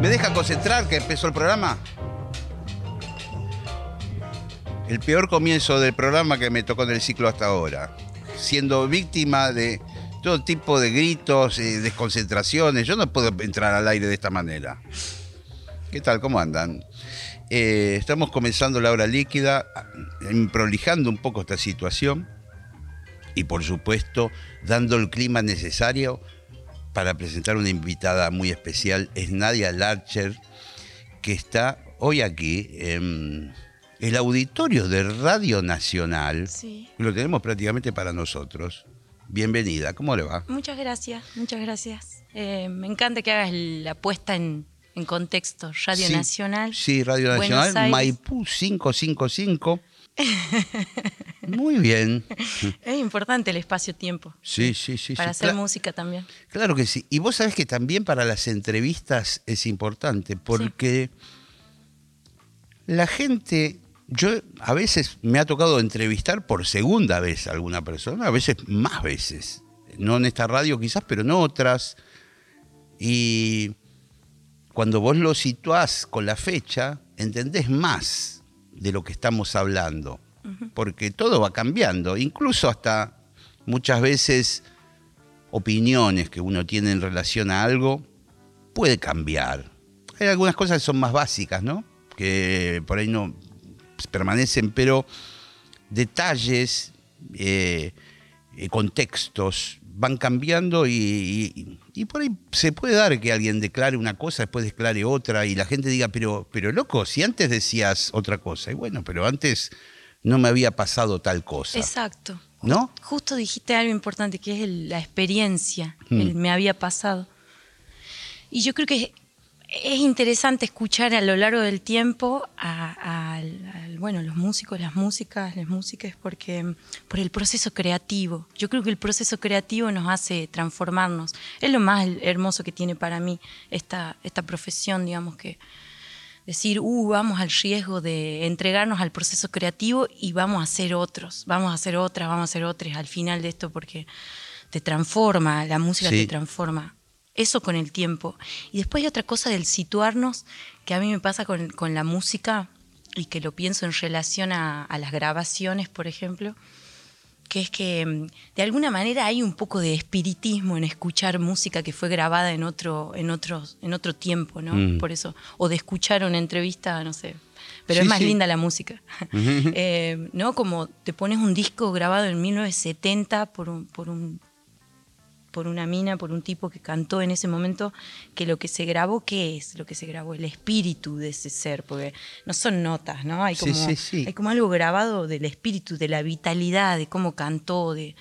¿Me deja concentrar que empezó el programa? El peor comienzo del programa que me tocó en el ciclo hasta ahora. Siendo víctima de todo tipo de gritos, y desconcentraciones. Yo no puedo entrar al aire de esta manera. ¿Qué tal? ¿Cómo andan? Eh, estamos comenzando la hora líquida, prolijando un poco esta situación y por supuesto dando el clima necesario para presentar una invitada muy especial. Es Nadia Larcher, que está hoy aquí en el auditorio de Radio Nacional. Sí. Lo tenemos prácticamente para nosotros. Bienvenida, ¿cómo le va? Muchas gracias, muchas gracias. Eh, me encanta que hagas la puesta en, en contexto. Radio Sí, Nacional. Sí, Radio Nacional. Maipú 555. Muy bien. Es importante el espacio-tiempo. Sí, sí, sí. Para sí. hacer Cla- música también. Claro que sí. Y vos sabés que también para las entrevistas es importante, porque la gente, yo a veces me ha tocado entrevistar por segunda vez a alguna persona, a veces más veces. No en esta radio quizás, pero en otras. Y cuando vos lo situás con la fecha, entendés más de lo que estamos hablando. Porque todo va cambiando, incluso hasta muchas veces opiniones que uno tiene en relación a algo puede cambiar. Hay algunas cosas que son más básicas, ¿no? Que por ahí no permanecen, pero detalles, eh, eh, contextos van cambiando y, y- y por ahí se puede dar que alguien declare una cosa, después declare otra y la gente diga, pero, pero loco, si antes decías otra cosa, y bueno, pero antes no me había pasado tal cosa, Exacto. ¿no? Justo dijiste algo importante que es el- la experiencia, Hmm. el me había pasado. Y yo creo que es, es interesante escuchar a lo largo del tiempo a, a- al- bueno, los músicos, las músicas, las músicas, porque por el proceso creativo. Yo creo que el proceso creativo nos hace transformarnos. Es lo más hermoso que tiene para mí esta, esta profesión, digamos que decir, uh, vamos al riesgo de entregarnos al proceso creativo y vamos a hacer otros, vamos a hacer otras, vamos a hacer otras al final de esto porque te transforma, la música Sí. te transforma. Eso con el tiempo. Y después hay otra cosa del situarnos que a mí me pasa con, con la música y que lo pienso en relación a, a las grabaciones, por ejemplo, que es que mm, de alguna manera hay un poco de espiritismo en escuchar música que fue grabada en otro, en otro, en otro tiempo, ¿no? Mm. Por eso, o de escuchar una entrevista, no sé. Pero Sí, es más sí. linda la música. Eh, ¿No? Como te pones un disco grabado en 1970 por un, por un por una mina, por un tipo que cantó en ese momento, que lo que se grabó, ¿qué es lo que se grabó? El espíritu de ese ser, porque no son notas, ¿no? Hay Sí, como, sí, sí. hay como algo grabado del espíritu, de la vitalidad, de cómo cantó, de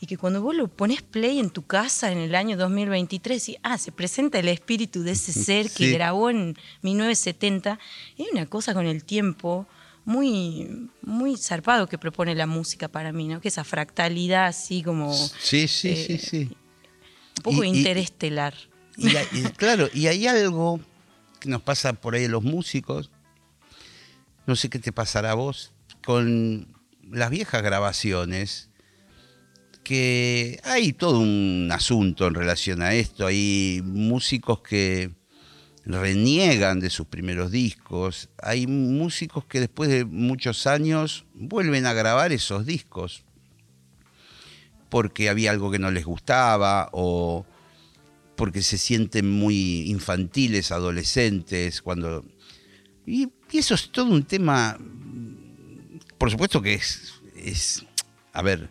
y que cuando vos lo pones play en tu casa en el año 2023, y ah, se presenta el espíritu de ese ser que Sí. grabó en 1970, y hay una cosa con el tiempo muy, muy zarpado que propone la música para mí, ¿no? Que esa fractalidad así como Sí, sí, Eh, sí, sí. Un poco Y- interestelar. Y, hay- y claro, y hay algo que nos pasa por ahí a los músicos, no sé qué te pasará a vos, con las viejas grabaciones, que hay todo un asunto en relación a esto, hay músicos que reniegan de sus primeros discos, hay músicos que después de muchos años vuelven a grabar esos discos porque había algo que no les gustaba o porque se sienten muy infantiles, adolescentes, cuando... Y, y eso es todo un tema, por supuesto que es, es, a ver,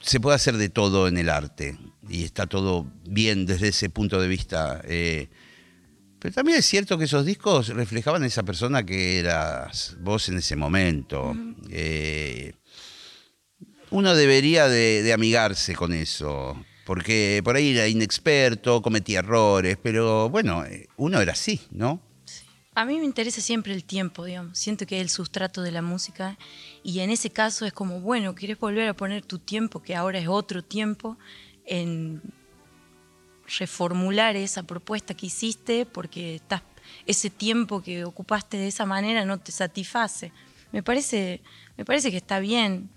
se puede hacer de todo en el arte y está todo bien desde ese punto de vista. eh, pero también es cierto que esos discos reflejaban a esa persona que eras vos en ese momento. Eh, uno debería de, amigarse con eso. porque por ahí era inexperto, cometía errores, pero bueno, eh, uno era así, ¿no? A mí me interesa siempre el tiempo, digamos. Siento que es el sustrato de la música y en ese caso es como, bueno, quieres volver a poner tu tiempo, que ahora es otro tiempo, en reformular esa propuesta que hiciste porque estás, ese tiempo que ocupaste de esa manera no te satisface. Me parece, me parece que está bien.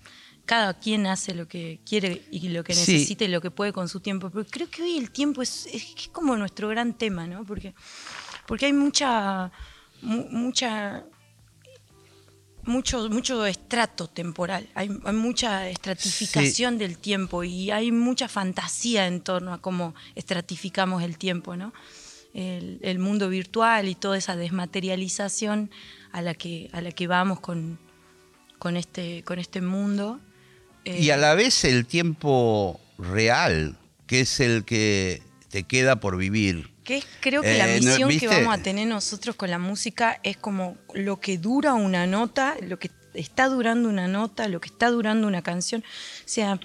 Cada quien hace lo que quiere y lo que necesita y lo que puede con su tiempo. Pero creo que hoy el tiempo es, es como nuestro gran tema, ¿no? Porque porque hay mucha, mucha mucho, mucho estrato temporal, hay, mucha estratificación del tiempo y hay mucha fantasía en torno a cómo estratificamos el tiempo, ¿no? El, mundo virtual y toda esa desmaterialización a la que, a la que vamos con, con, este, con este mundo. Y a la vez el tiempo real, que es el que te queda por vivir creo que la eh, misión que vamos a tener nosotros con la música es como lo que dura una nota, lo que está durando una nota, lo que está durando una canción. O sea,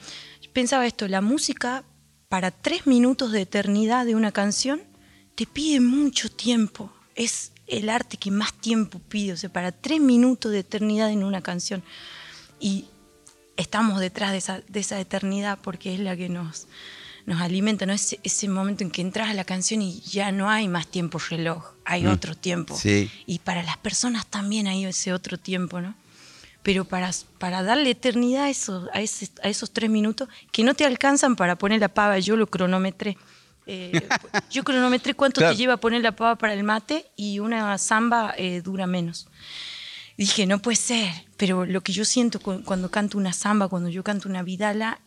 pensaba esto, la música para tres minutos de eternidad de una canción te pide mucho tiempo. Es el arte que más tiempo pide, o sea, para tres minutos de eternidad en una canción. Y estamos detrás de esa, de esa eternidad porque es la que nos, nos alimenta, ¿no? Ese, ese momento en que entras a la canción y ya no hay más tiempo reloj, hay mm. otro tiempo. Y para las personas también hay ese otro tiempo, ¿no? Pero para, para darle eternidad a, eso, a, a esos tres minutos que no te alcanzan para poner la pava, yo lo cronometré. Eh, yo cronometré cuánto te lleva poner la pava para el mate y una samba eh, dura menos. Dije, no puede ser, pero lo que yo siento cuando canto una samba, cuando yo canto una vidala,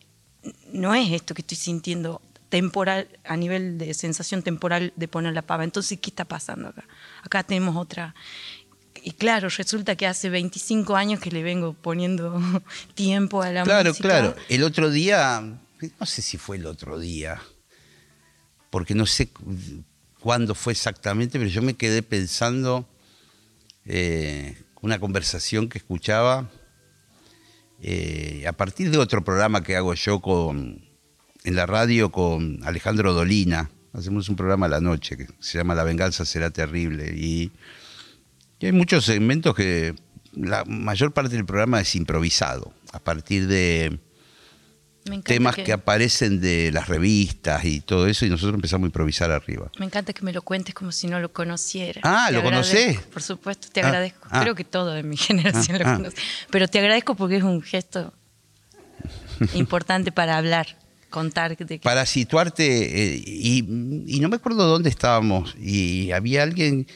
no es esto que estoy sintiendo temporal, a nivel de sensación temporal de poner la pava. Entonces, ¿qué está pasando acá? Acá tenemos otra. Y claro, resulta que hace 25 años que le vengo poniendo tiempo a la claro, música. Claro, claro. El otro día, no sé si fue el otro día, porque no sé cuándo fue exactamente, pero yo me quedé pensando eh, una conversación que escuchaba eh, a partir de otro programa que hago yo con, en la radio con Alejandro Dolina, hacemos un programa a la noche que se llama La venganza será terrible. Y, hay muchos segmentos que la mayor parte del programa es improvisado, a partir de temas que... aparecen de las revistas y todo eso, y nosotros empezamos a improvisar arriba. Me encanta que me lo cuentes como si no lo conociera. Ah, ¿lo conocés? Por supuesto, te ah, agradezco. Ah. Creo que todo de mi generación lo ah, conoce. Pero te agradezco porque es un gesto importante para hablar, contar. De Para situarte, eh, y, no me acuerdo dónde estábamos, y había alguien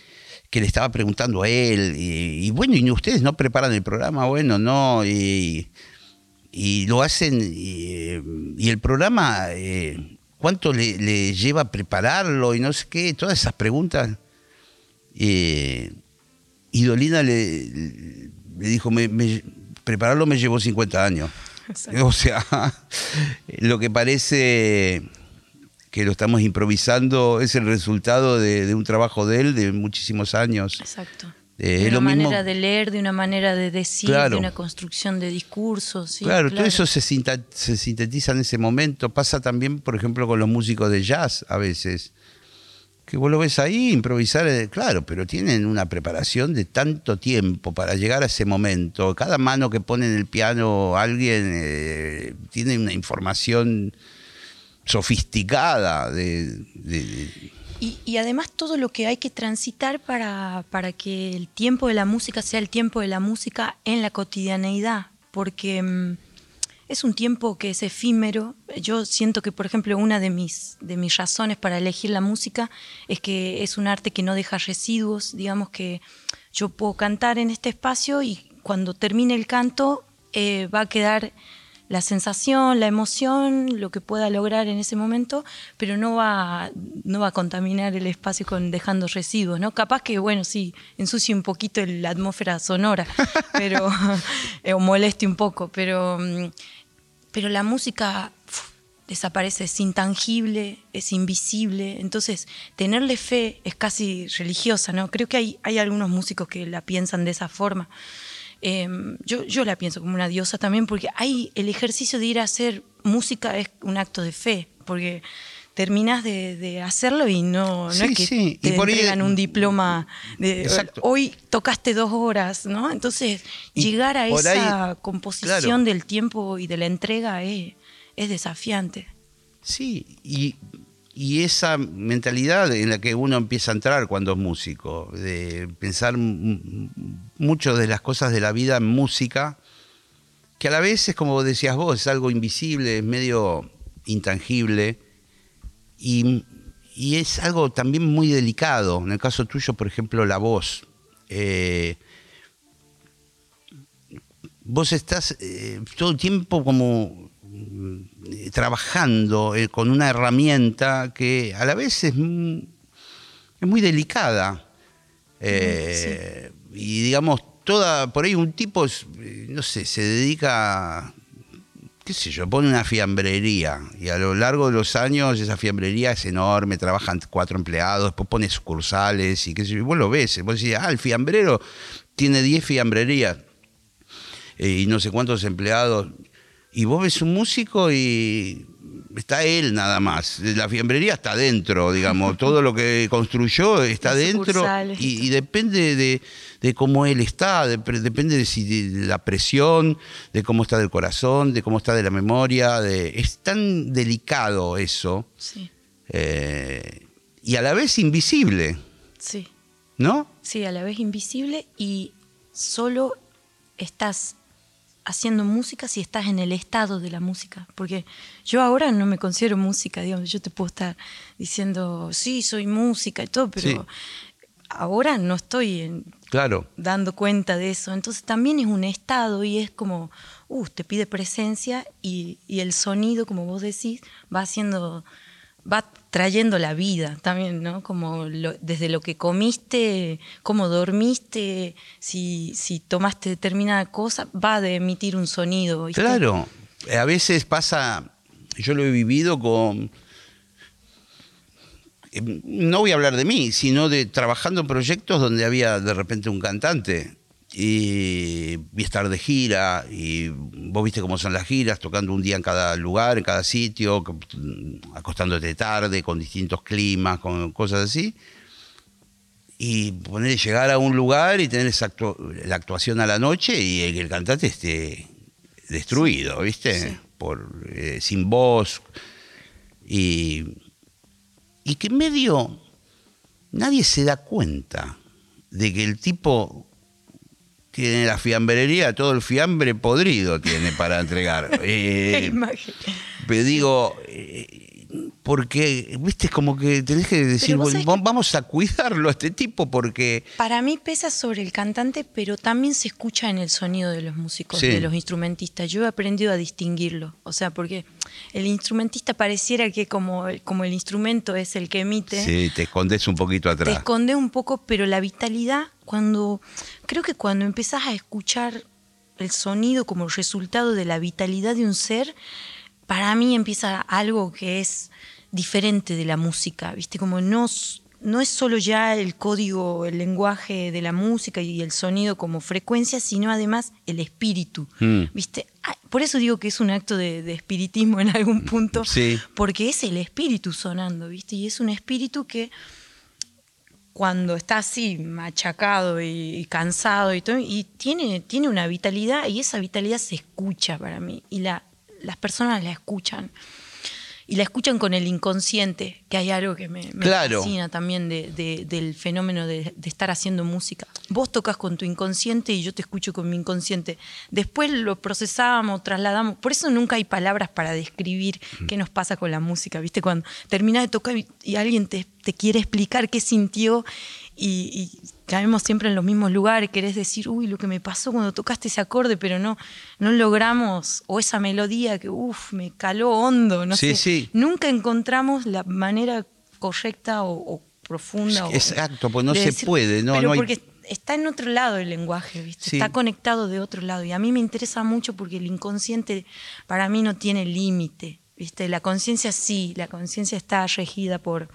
que le estaba preguntando a él, y, y bueno, y ustedes no preparan el programa, bueno, no, y y lo hacen, y, el programa, eh, ¿cuánto le, lleva prepararlo? Y no sé qué, todas esas preguntas. Eh, y Dolina le, le dijo, me, prepararlo me llevó 50 años. O sea, lo que parece que lo estamos improvisando es el resultado de, de, un trabajo de él de muchísimos años. Exacto. Eh, de una manera de leer, de una manera de decir, de una construcción de discursos. claro, todo eso se, sintetiza en ese momento. Pasa también, por ejemplo, con los músicos de jazz a veces. Que vos lo ves ahí, improvisar, eh, claro, pero tienen una preparación de tanto tiempo para llegar a ese momento. Cada mano que pone en el piano alguien eh, tiene una información sofisticada de y, además todo lo que hay que transitar para, para, que el tiempo de la música sea el tiempo de la música en la cotidianeidad, porque mm, es un tiempo que es efímero. Yo siento que, por ejemplo, una de mis, de mis razones para elegir la música es que es un arte que no deja residuos, digamos que yo puedo cantar en este espacio y cuando termine el canto eh, va a quedar la sensación, la emoción, lo que pueda lograr en ese momento, pero no va, no va a contaminar el espacio con dejando residuos, ¿no? Capaz que, bueno, sí, ensucie un poquito la atmósfera sonora, pero, eh, o moleste un poco, pero, mm, pero la música desaparece, es intangible, es invisible, entonces tenerle fe es casi religiosa, ¿no? Creo que hay, hay algunos músicos que la piensan de esa forma. Em, yo, yo la pienso como una diosa también porque hay el ejercicio de ir a hacer música es un acto de fe, porque terminas de, hacerlo y no, no es que sí. te y por entregan un diploma de Exacto. hoy tocaste dos horas, ¿no? Entonces, Y llegar a esa ahí, composición claro. del tiempo y de la entrega es, es desafiante. Sí, y, y esa mentalidad en la que uno empieza a entrar cuando es músico, de pensar mucho de las cosas de la vida en música, que a la vez es como decías vos, es algo invisible, es medio intangible, y, es algo también muy delicado. En el caso tuyo, por ejemplo, la voz. Eh, vos estás eh, todo el tiempo como trabajando eh, con una herramienta que a la vez es, es muy delicada. Eh, Y digamos, toda, por ahí un tipo, es, eh, no sé, se dedica, qué sé yo, pone una fiambrería y a lo largo de los años esa fiambrería es enorme, trabajan cuatro empleados, después pone sucursales y qué sé yo, y vos lo ves, vos decís, ah, el fiambrero tiene 10 fiambrerías eh, y no sé cuántos empleados. Y vos ves un músico y está él nada más. La fiambrería está dentro, digamos. Todo lo que construyó está Las dentro y y, y depende de, de cómo él está, de- depende de, si, de la presión, de cómo está del corazón, de cómo está de la memoria. De, es tan delicado eso Sí, eh, y a la vez invisible, sí. ¿no? Sí, a la vez invisible y solo estás haciendo música si estás en el estado de la música. Porque yo ahora no me considero música, digamos, yo te puedo estar diciendo, sí, soy música y todo, pero Sí. ahora no estoy en- Claro. dando cuenta de eso. Entonces también es un estado y es como, uh, te pide presencia y, y el sonido, como vos decís, va haciendo, va trayendo la vida también, ¿no? Como lo- desde lo que comiste, cómo dormiste, si, si tomaste determinada cosa, va de emitir un sonido. Claro, a veces pasa, yo lo he vivido con, eh, no voy a hablar de mí, sino de trabajando en proyectos donde había de repente un cantante y, y estar de gira y vos viste cómo son las giras, tocando un día en cada lugar, en cada sitio, co- acostándote tarde, con distintos climas, con cosas así. Y poner, llegar a un lugar y tener esa actu- la actuación a la noche y el, el cantante esté destruido, ¿viste? Sí. Por, eh, sin voz. Y, y que medio nadie se da cuenta de que el tipo tiene la fiambrería, todo el fiambre podrido tiene para entregar. Eh, Imagen. pero digo, eh, porque, viste, es como que tenés que decir, bueno, vamos a cuidarlo a este tipo porque... Para mí pesa sobre el cantante, pero también se escucha en el sonido de los músicos, Sí. de los instrumentistas. Yo he aprendido a distinguirlo. O sea, porque el instrumentista pareciera que como, como el instrumento es el que emite, Sí, te escondes un poquito te atrás. esconde un poco, pero la vitalidad, cuando creo que cuando empezás a escuchar el sonido como resultado de la vitalidad de un ser, para mí empieza algo que es diferente de la música, ¿viste? Como no, no es solo ya el código, el lenguaje de la música y el sonido como frecuencia, sino además el espíritu, Mm. ¿viste? Por eso digo que es un acto de, de espiritismo en algún punto, Sí. porque es el espíritu sonando, ¿viste? Y es un espíritu que cuando está así machacado y, cansado y todo, y tiene, tiene una vitalidad y esa vitalidad se escucha para mí y la, las personas la escuchan. Y la escuchan con el inconsciente, que hay algo que me, me Claro. fascina también de- de- del fenómeno de, de estar haciendo música. Vos tocas con tu inconsciente y yo te escucho con mi inconsciente. Después lo procesamos, trasladamos. Por eso nunca hay palabras para describir qué nos pasa con la música. ¿Viste? Cuando terminas de tocar y, y alguien te, te quiere explicar qué sintió y, y caemos siempre en los mismos lugares, querés decir, uy, lo que me pasó cuando tocaste ese acorde, pero no, no logramos, o esa melodía que, uff, me caló hondo, no Sí, sé. sí. Nunca encontramos la manera correcta o, o profunda. o- Exacto, pues no de se puede, no, pero no hay- porque está en otro lado el lenguaje, ¿viste? Está conectado de otro lado. Y a mí me interesa mucho porque el inconsciente para mí no tiene límite, ¿viste? La conciencia sí, la conciencia está regida por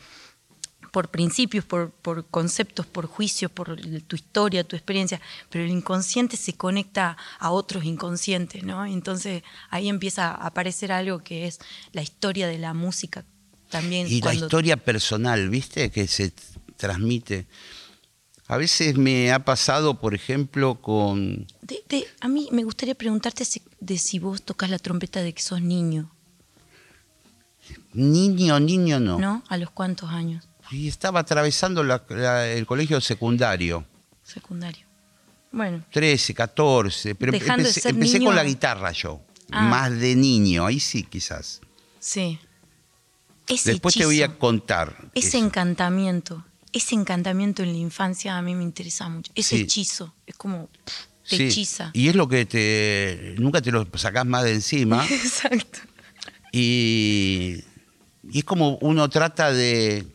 por principios, por, por conceptos, por juicios, por tu historia, tu experiencia, pero el inconsciente se conecta a otros inconscientes, ¿no? Entonces ahí empieza a aparecer algo que es la historia de la música también. Y la historia personal, ¿viste? Que se transmite. A veces me ha pasado, por ejemplo, con... a mí me gustaría preguntarte de si vos tocas la trompeta de que sos niño. Niño, niño no. ¿No? ¿A los cuántos años? Y estaba atravesando el colegio secundario. Secundario. Bueno. 13, 14. Pero empecé, con la guitarra yo. Ah. Más de niño, ahí sí, quizás. Sí. Después te voy a contar. Ese encantamiento, ese encantamiento en la infancia a mí me interesa mucho. Ese hechizo, es como te hechiza. Y es lo que te nunca te lo sacás más de encima. Exacto. Y, y es como uno trata de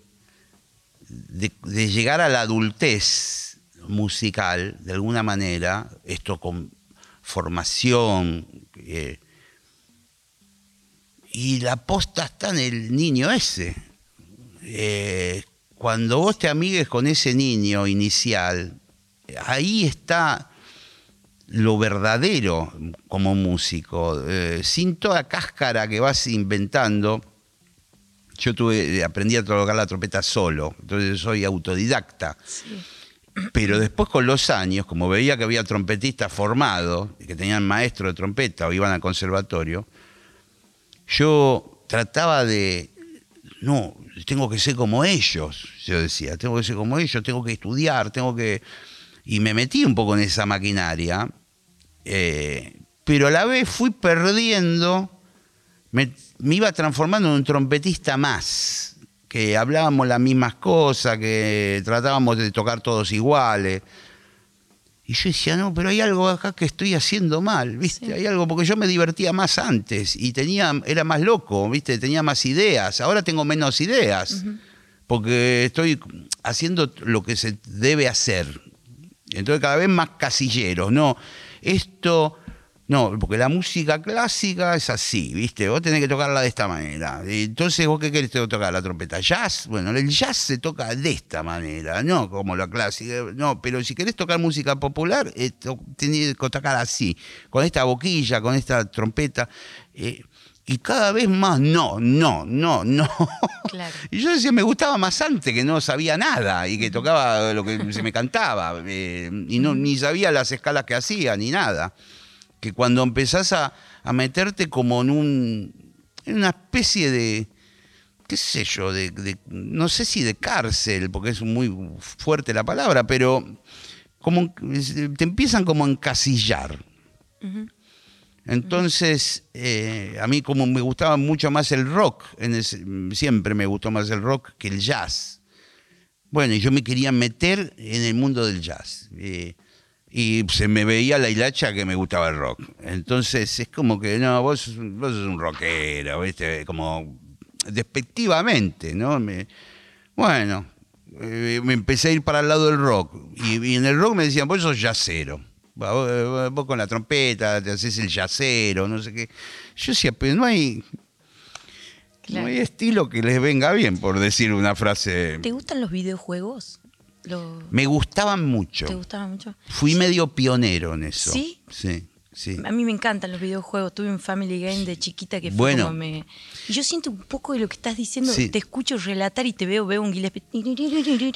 de, llegar a la adultez musical, de alguna manera, esto con formación, y la posta está en el niño ese. Eh, cuando vos te amigues con ese niño inicial, ahí está lo verdadero como músico, eh, sin toda cáscara que vas inventando yo tuve, eh, aprendí a tocar la trompeta solo, entonces soy autodidacta. Pero después con los años, como veía que había trompetistas formados, que tenían maestro de trompeta o iban al conservatorio, yo trataba de, no, tengo que ser como ellos, yo decía, tengo que ser como ellos, tengo que estudiar, tengo que... Y me metí un poco en esa maquinaria, eh, pero a la vez fui perdiendo me, iba transformando en un trompetista más, que hablábamos las mismas cosas, que tratábamos de tocar todos iguales. Y yo decía, no, pero hay algo acá que estoy haciendo mal, ¿viste? Hay algo, porque yo me divertía más antes y tenía, era más loco, ¿viste? Tenía más ideas. Ahora tengo menos ideas, porque estoy haciendo lo que se debe hacer. Entonces cada vez más casilleros, ¿no? Esto no, porque la música clásica es así, ¿viste? Vos tenés que tocarla de esta manera. Entonces, ¿vos qué querés tocar? ¿La trompeta? ¿Jazz? Bueno, el jazz se toca de esta manera, no como la clásica. No, pero si querés tocar música popular, eh, tenés que tocar así, con esta boquilla, con esta trompeta. Eh, y cada vez más no, no, no, no. Y yo decía, me gustaba más antes, que no sabía nada y que tocaba lo que se me cantaba. Eh, y no, ni sabía las escalas que hacía, ni nada que cuando empezás a, meterte como en, un, en una especie de, qué sé yo, de, no sé si de cárcel, porque es muy fuerte la palabra, pero como te empiezan como a encasillar. Entonces, eh, a mí como me gustaba mucho más el rock, siempre me gustó más el rock que el jazz. Bueno, y yo me quería meter en el mundo del jazz. Eh, y se me veía la hilacha que me gustaba el rock. Entonces es como que, no, vos, vos sos un rockero, ¿viste? Como despectivamente, ¿no? Me, bueno, eh, me empecé a ir para el lado del rock. Y, en el rock me decían, vos sos yacero. Vos, vos, con la trompeta te haces el yacero, no sé qué. Yo decía, pero no hay... No hay estilo que les venga bien, por decir una frase. ¿Te gustan los videojuegos? Me gustaban mucho. ¿Te gustaban mucho? Fui medio pionero en eso. ¿Sí? Sí. Sí. A mí me encantan los videojuegos. Tuve un Family Game de chiquita que fue como me. Y yo siento un poco de lo que estás diciendo. Te escucho relatar y te veo, veo un Gillespie.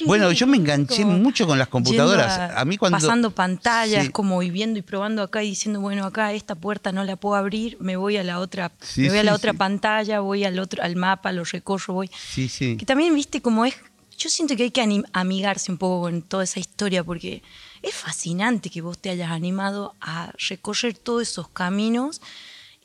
Bueno, yo me enganché mucho con las computadoras. A, mí cuando. Pasando pantallas, como y viendo y probando acá y diciendo, bueno, acá esta puerta no la puedo abrir, me voy a la otra, me voy a la otra pantalla, voy al otro, al mapa, lo recorro, voy. Sí, sí. Que también, viste, como es yo siento que hay que amigarse un poco con toda esa historia porque es fascinante que vos te hayas animado a recorrer todos esos caminos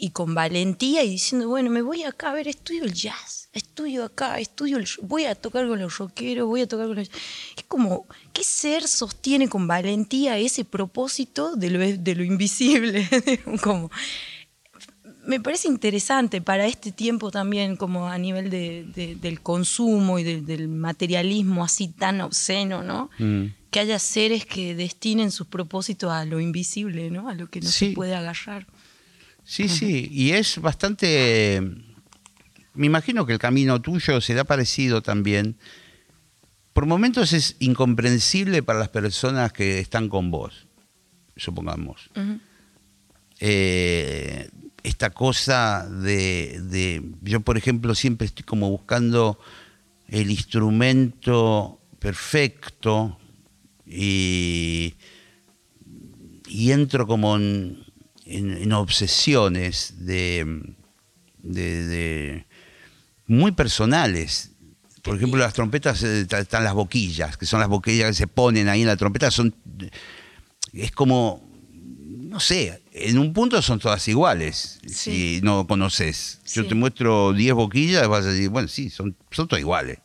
y con valentía y diciendo, bueno, me voy acá a ver, estudio el jazz, estudio acá, estudio el, voy a tocar con los rockeros, voy a tocar con los... Es como, ¿qué ser sostiene con valentía ese propósito de lo, de lo invisible? como, me parece interesante para este tiempo también, como a nivel del consumo y del materialismo así tan obsceno, ¿no? Mm. Que haya seres que destinen sus propósitos a lo invisible, ¿no? A lo que no se puede agarrar. Sí, sí, y es bastante... Me imagino que el camino tuyo se da parecido también, por momentos es incomprensible para las personas que están con vos, supongamos. Eh, esta cosa de, de- Yo, por ejemplo, siempre estoy como buscando el instrumento perfecto y, y entro como en, en- en obsesiones de, de- de- muy personales. Por ejemplo, las trompetas eh, están las boquillas, que son las boquillas que se ponen ahí en la trompeta. Son, es como, no sé, en un punto son todas iguales, Sí. si no conoces. Yo Sí. te muestro 10 boquillas, vas a decir, bueno, sí, son, son todas iguales.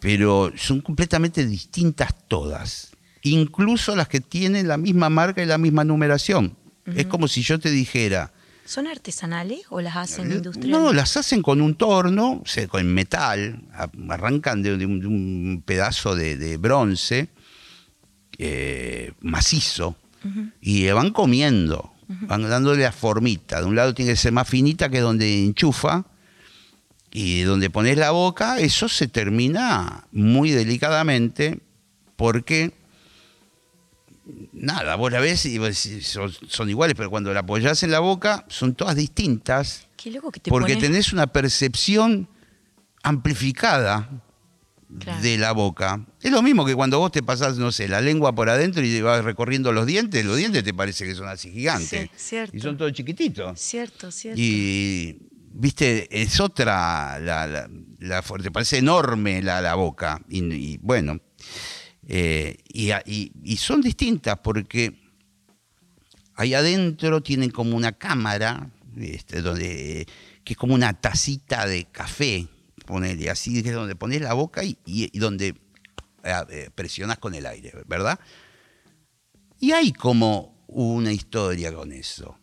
Pero son completamente distintas todas. Incluso las que tienen la misma marca y la misma numeración. Es como si yo te dijera, ¿Son artesanales o las hacen industriales? no, las hacen con un torno, o sea, con metal, arrancan de, un, de un pedazo de, de bronce eh, macizo y van comiendo, van dándole la formita. De un lado tiene que ser más finita que donde enchufa. Y donde pones la boca, eso se termina muy delicadamente porque nada, vos la ves y son, son iguales, pero cuando la apoyás en la boca son todas distintas. Qué loco que te porque pones- tenés una percepción amplificada Claro. de la boca. Es lo mismo que cuando vos te pasás, no sé, la lengua por adentro y vas recorriendo los dientes, los dientes te parece que son así gigantes. Sí, cierto. Y son todos chiquititos. Cierto, cierto. Y, viste, es otra, la, la, te parece enorme la, la boca. Y, y, bueno, eh, y, y- y son distintas porque ahí adentro tienen como una cámara, este, donde, que es como una tacita de café, ponele, así que es donde pones la boca y, donde eh, eh, presionas con el aire, ¿verdad? Y hay como una historia con eso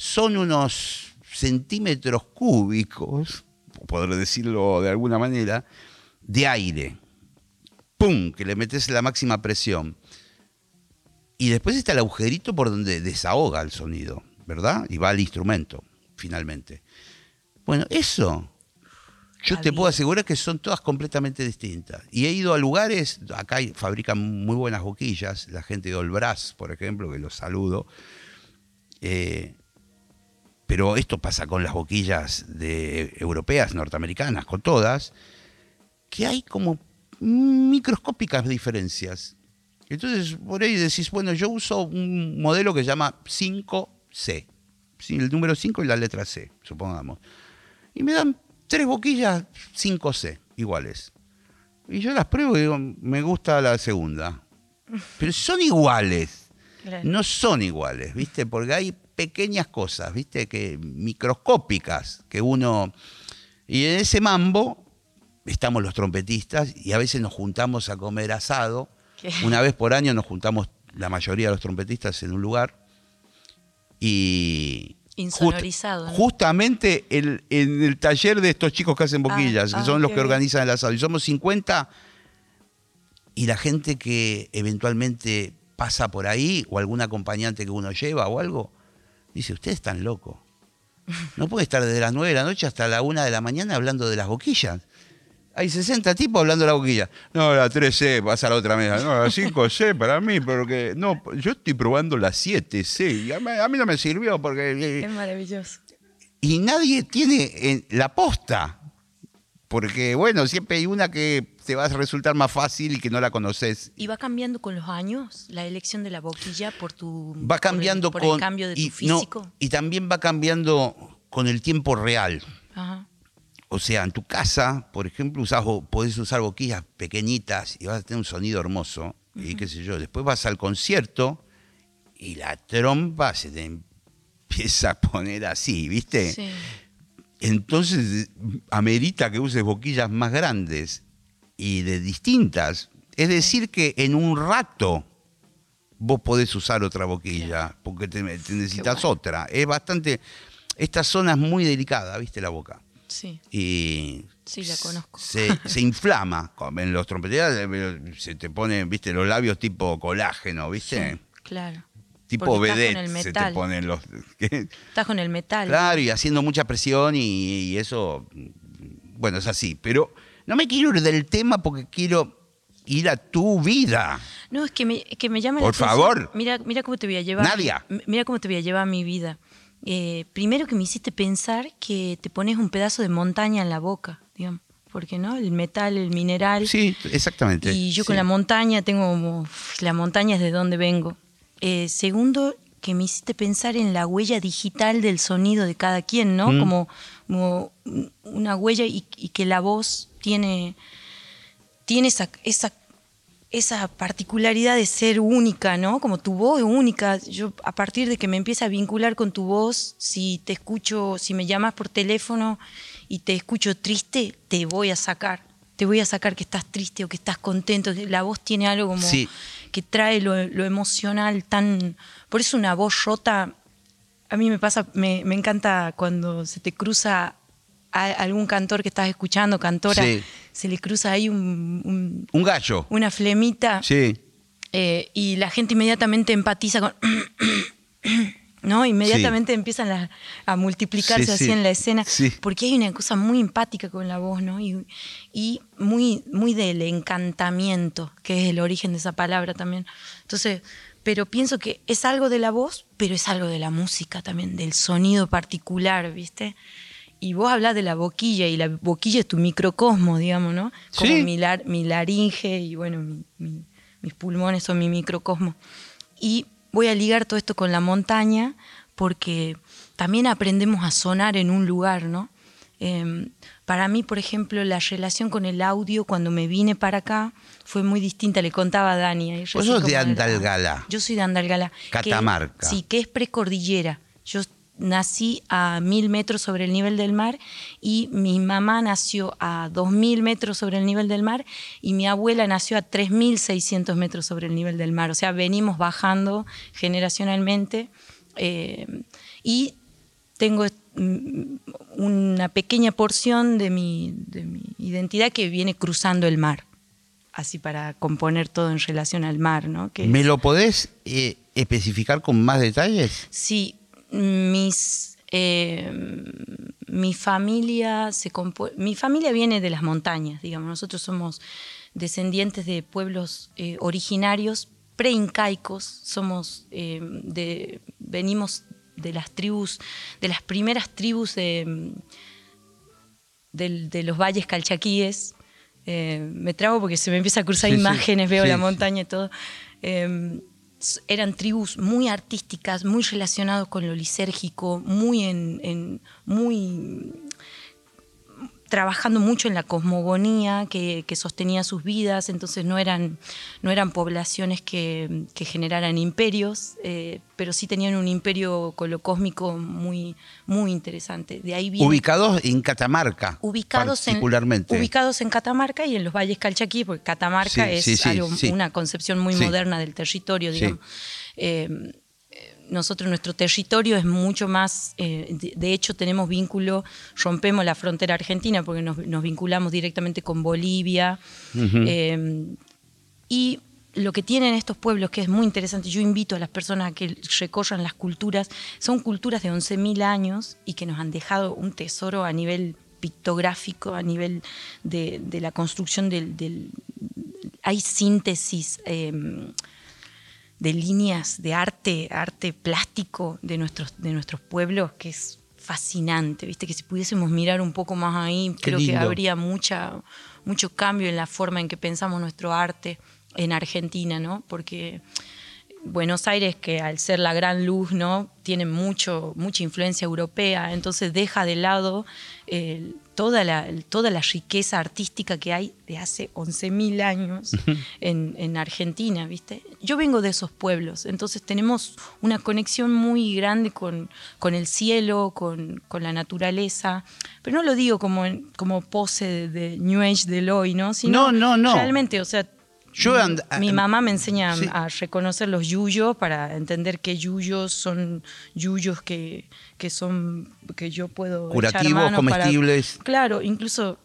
son unos centímetros cúbicos, por decirlo de alguna manera, de aire. ¡Pum! Que le metes la máxima presión. Y después está el agujerito por donde desahoga el sonido, ¿verdad? Y va al instrumento, finalmente. Bueno, eso. Yo te puedo asegurar que son todas completamente distintas. Y he ido a lugares, acá fabrican muy buenas boquillas, la gente de Olbras, por ejemplo, que los saludo. Eh, pero esto pasa con las boquillas de, europeas, norteamericanas, con todas, que hay como microscópicas diferencias. Entonces, por ahí decís, bueno, yo uso un modelo que se llama 5C, sí, el número 5 y la letra C, supongamos. Y me dan tres boquillas 5C iguales. Y yo las pruebo y digo, me gusta la segunda. Pero son iguales Claro. no son iguales, ¿viste? Porque hay pequeñas cosas, ¿viste? Que microscópicas que uno y en ese mambo estamos los trompetistas y a veces nos juntamos a comer asado. ¿Qué? Una vez por año nos juntamos la mayoría de los trompetistas en un lugar y Insonorizado, ¿no? justamente el- en el taller de estos chicos que hacen boquillas, ah, que son los que bien. organizan el asado y somos 50 y la gente que eventualmente pasa por ahí, o algún acompañante que uno lleva o algo, dice, ustedes están locos. No puede estar desde las 9 de la noche hasta la 1 de la mañana hablando de las boquillas. Hay 60 tipos hablando de la boquilla. No, la 3C, pasa a la otra mesa. No, la 5C para mí, porque no, yo estoy probando la 7C y a mí, a mí no me sirvió porque... Es maravilloso. Y nadie tiene eh, la posta. Porque, bueno, siempre hay una que te va a resultar más fácil y que no la conoces. ¿Y va cambiando con los años la elección de la boquilla por tu Va por cambiando el, por con. el cambio de tu y, no, físico? y también va cambiando con el tiempo real. Ajá. O sea, en tu casa, por ejemplo, usás, podés usar boquillas pequeñitas y vas a tener un sonido hermoso. Y qué sé yo. Después vas al concierto y la trompa se te empieza a poner así, ¿viste? Sí. Entonces amerita que uses boquillas más grandes y de distintas. Es decir, que en un rato vos podés usar otra boquilla, porque te, te necesitas bueno. otra. Es bastante. Esta zona es muy delicada, ¿viste? La boca. Sí. Y. Sí, la conozco. Se, se inflama. En los trompeteros eh, se te ponen, ¿viste? Los labios tipo colágeno, ¿viste? Sí, claro. Tipo Porque estás con vedette el se te metal. ponen los. Estás con el metal. Claro, y haciendo mucha presión y, y eso, bueno, es así. Pero no me quiero ir del tema porque quiero ir a tu vida. No, es que me, es que me llama la Por favor. Mira, mira cómo te voy a llevar. Nadia. Mira cómo te voy a llevar mi vida. Eh, primero que me hiciste pensar que te pones un pedazo de montaña en la boca, digamos. Porque, ¿no? El metal, el mineral. Sí, exactamente. Y yo Sí. con la montaña tengo La montaña es de donde vengo. Eh, segundo, que me hiciste pensar en la huella digital del sonido de cada quien, ¿no? Mm. Como, como una huella y, y que la voz tiene, tiene esa, esa, esa particularidad de ser única, ¿no? Como tu voz es única. Yo, a partir de que me empieza a vincular con tu voz, si te escucho, si me llamas por teléfono y te escucho triste, te voy a sacar. Te voy a sacar que estás triste o que estás contento. La voz tiene algo como Sí. que trae lo, lo emocional tan. Por eso una voz rota. A mí me pasa, me, me encanta cuando se te cruza a algún cantor que estás escuchando, cantora, Sí. Se le cruza ahí un- un, Un gallo. una flemita Sí. eh, y la gente inmediatamente empatiza con... ¿No? Inmediatamente empiezan las- a multiplicarse Sí, así sí. en la escena, Sí. porque hay una cosa muy empática con la voz, ¿no? Y, y muy, muy del encantamiento, que es el origen de esa palabra también. Entonces, pero pienso que es algo de la voz, pero es algo de la música también, del sonido particular, ¿viste? Y vos hablas de la boquilla, y la boquilla es tu microcosmo, digamos, ¿no? Como Sí. mi, lar- mi laringe y bueno, mi- mi- mis pulmones son mi microcosmo. Y voy a ligar todo esto con la montaña porque también aprendemos a sonar en un lugar, ¿no? Eh, para mí, por ejemplo, la relación con el audio cuando me vine para acá fue muy distinta. Le contaba a Dani. ahí Vos sos de. Andalgalá. Yo soy de Andalgalá. que- Catamarca. sí, que es precordillera. Yo nací a mil metros sobre el nivel del mar y mi mamá nació a dos mil metros sobre el nivel del mar y mi abuela nació a tres mil seiscientos metros sobre el nivel del mar. O sea, venimos bajando generacionalmente eh, y tengo mm, una pequeña porción de mi, de mi identidad que viene cruzando el mar, así para componer todo en relación al mar, ¿no? Que- ¿Me lo podés eh, especificar con más detalles? Sí, mis, eh, mi familia se mi familia viene de las montañas, digamos. Nosotros somos descendientes de pueblos eh, originarios preincaicos. Somos eh, de, venimos de las tribus, de las primeras tribus de, del- de los valles calchaquíes. Me trago porque se me empieza a cruzar Sí, sí, imágenes, veo sí, la montaña y todo. Eran tribus muy artísticas, muy relacionados con lo lisérgico, muy en, en- muy trabajando mucho en la cosmogonía que, que sostenía sus vidas, entonces no eran, no eran poblaciones que, que generaran imperios, eh, pero sí tenían un imperio colocósmico muy, muy interesante. De ahí viene Ubicados en Catamarca. ubicados en, particularmente. ubicados en Catamarca y en los valles calchaquí, porque Catamarca Sí, es sí, sí, algo- sí. una concepción muy moderna del territorio, digamos. Eh, nosotros, nuestro territorio es mucho más, eh, de, de hecho tenemos vínculo, rompemos la frontera argentina porque nos, nos vinculamos directamente con Bolivia. Eh, y lo que tienen estos pueblos, que es muy interesante, yo invito a las personas a que recorran las culturas, son culturas de 11.000 años y que nos han dejado un tesoro a nivel pictográfico, a nivel de, de la construcción del... del- hay síntesis eh, de líneas de arte, arte plástico de nuestros, de nuestros pueblos, que es fascinante, ¿viste? Que si pudiésemos mirar un poco más ahí, Qué creo que habría mucha, mucho cambio en la forma en que pensamos nuestro arte en Argentina, ¿no? Porque Buenos Aires, que al ser la gran luz, ¿no? Tiene mucho, mucha influencia europea, entonces deja de lado eh, toda, la, toda la riqueza artística que hay de hace 11.000 años en, en Argentina, ¿viste? Yo vengo de esos pueblos, entonces tenemos una conexión muy grande con, con el cielo, con, con la naturaleza, pero no lo digo como, como pose de, de New Age del hoy, ¿no? Sino No, no, no. Realmente, o sea, Yo mi- and- mamá me enseña Sí. a reconocer los yuyos para entender que yuyos son yuyos que, que son que yo puedo echar Curativos, mano para- comestibles. claro, incluso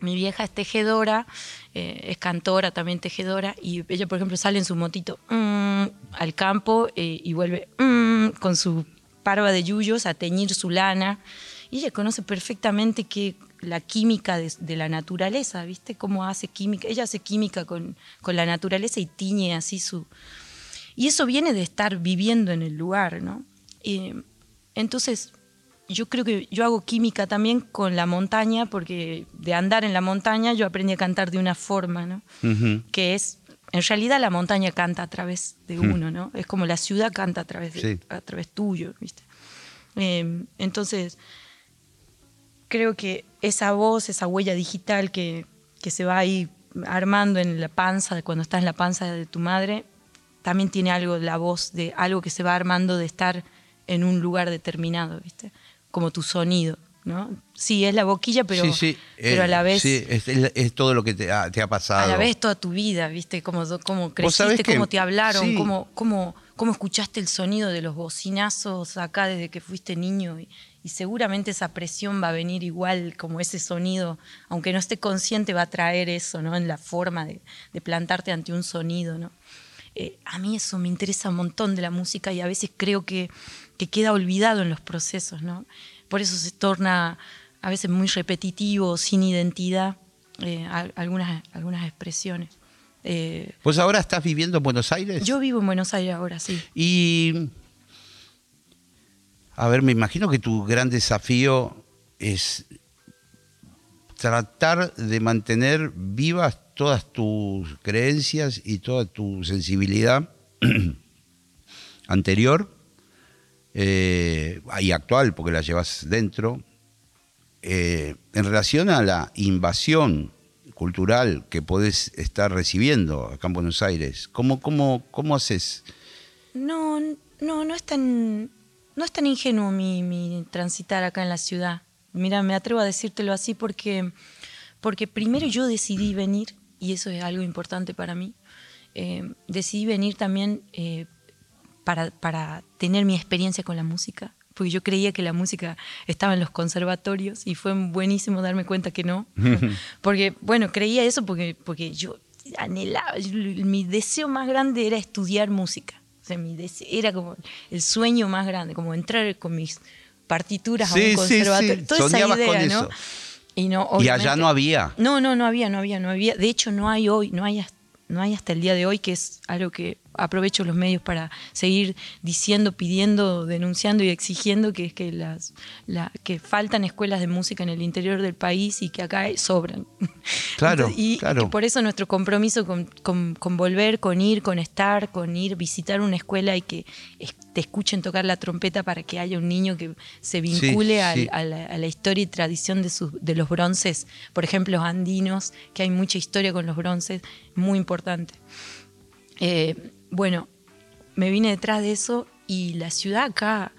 mi vieja es tejedora, eh, es cantora, también tejedora, y ella, por ejemplo, sale en su motito mm, al campo eh, y vuelve mm, con su parva de yuyos a teñir su lana. Y ella conoce perfectamente que la química de, la naturaleza, ¿viste? Cómo hace química. Ella hace química con, con, la naturaleza y tiñe así su... Y eso viene de estar viviendo en el lugar, ¿no? entonces, yo creo que yo hago química también con la montaña, porque de andar en la montaña yo aprendí a cantar de una forma, ¿no? Que es, en realidad la montaña canta a través de hmm. uno, ¿no? Es como la ciudad canta a través, de, a través tuyo, ¿viste? Em, entonces, creo que esa voz, esa huella digital que, que se va ahí armando en la panza, cuando estás en la panza de tu madre, también tiene algo, la voz de algo que se va armando de estar en un lugar determinado, ¿viste? Como tu sonido, ¿no? Sí, es la boquilla, pero, pero a la vez... Sí, es, todo lo que te ha, pasado. A la vez toda tu vida, ¿viste? Cómo, cómo creciste, cómo te hablaron, cómo, cómo, cómo escuchaste el sonido de los bocinazos acá desde que fuiste niño. Y, seguramente esa presión va a venir igual como ese sonido, aunque no esté consciente, va a traer eso, ¿no? En la forma de, plantarte ante un sonido, ¿no? Eh, a mí eso me interesa un montón de la música y a veces creo que, que queda olvidado en los procesos, ¿no? Por eso se torna a veces muy repetitivo, sin identidad, eh, algunas, algunas expresiones. Eh, pues ahora estás viviendo en Buenos Aires. Yo vivo en Buenos Aires ahora, sí. Y, a ver, me imagino que tu gran desafío es tratar de mantener vivas todas tus creencias y toda tu sensibilidad anterior eh, y actual, porque la llevas dentro, eh, en relación a la invasión cultural que podés estar recibiendo acá en Buenos Aires? ¿Cómo, cómo, cómo haces? No, no, no es tan, no es tan ingenuo mi, transitar acá en la ciudad. Mira, me atrevo a decírtelo así porque, porque primero yo decidí venir, y eso es algo importante para mí, eh, decidí venir también eh, para, para tener mi experiencia con la música, porque yo creía que la música estaba en los conservatorios y fue buenísimo darme cuenta que no. porque, bueno, creía eso porque, porque yo anhelaba, mi deseo más grande era estudiar música. Sea, mi era como el sueño más grande, como entrar con mis partituras a un conservatorio. Toda esa idea, ¿no? Y, no, y allá no había. No, no, no había, no había, no había. De hecho, no hay hoy, no hay, no hay hasta el día de hoy, que es algo que aprovecho los medios para seguir diciendo, pidiendo, denunciando y exigiendo que, que, las, que faltan escuelas de música en el interior del país y que acá sobran. Claro, y, claro. por eso nuestro compromiso con, con, volver, con ir, con estar, con ir, visitar una escuela y que te escuchen tocar la trompeta para que haya un niño que se vincule a, la, historia y tradición de, sus, de los bronces, por ejemplo, andinos, que hay mucha historia con los bronces, muy importante. Eh, bueno, me vine detrás de eso y la ciudad acá,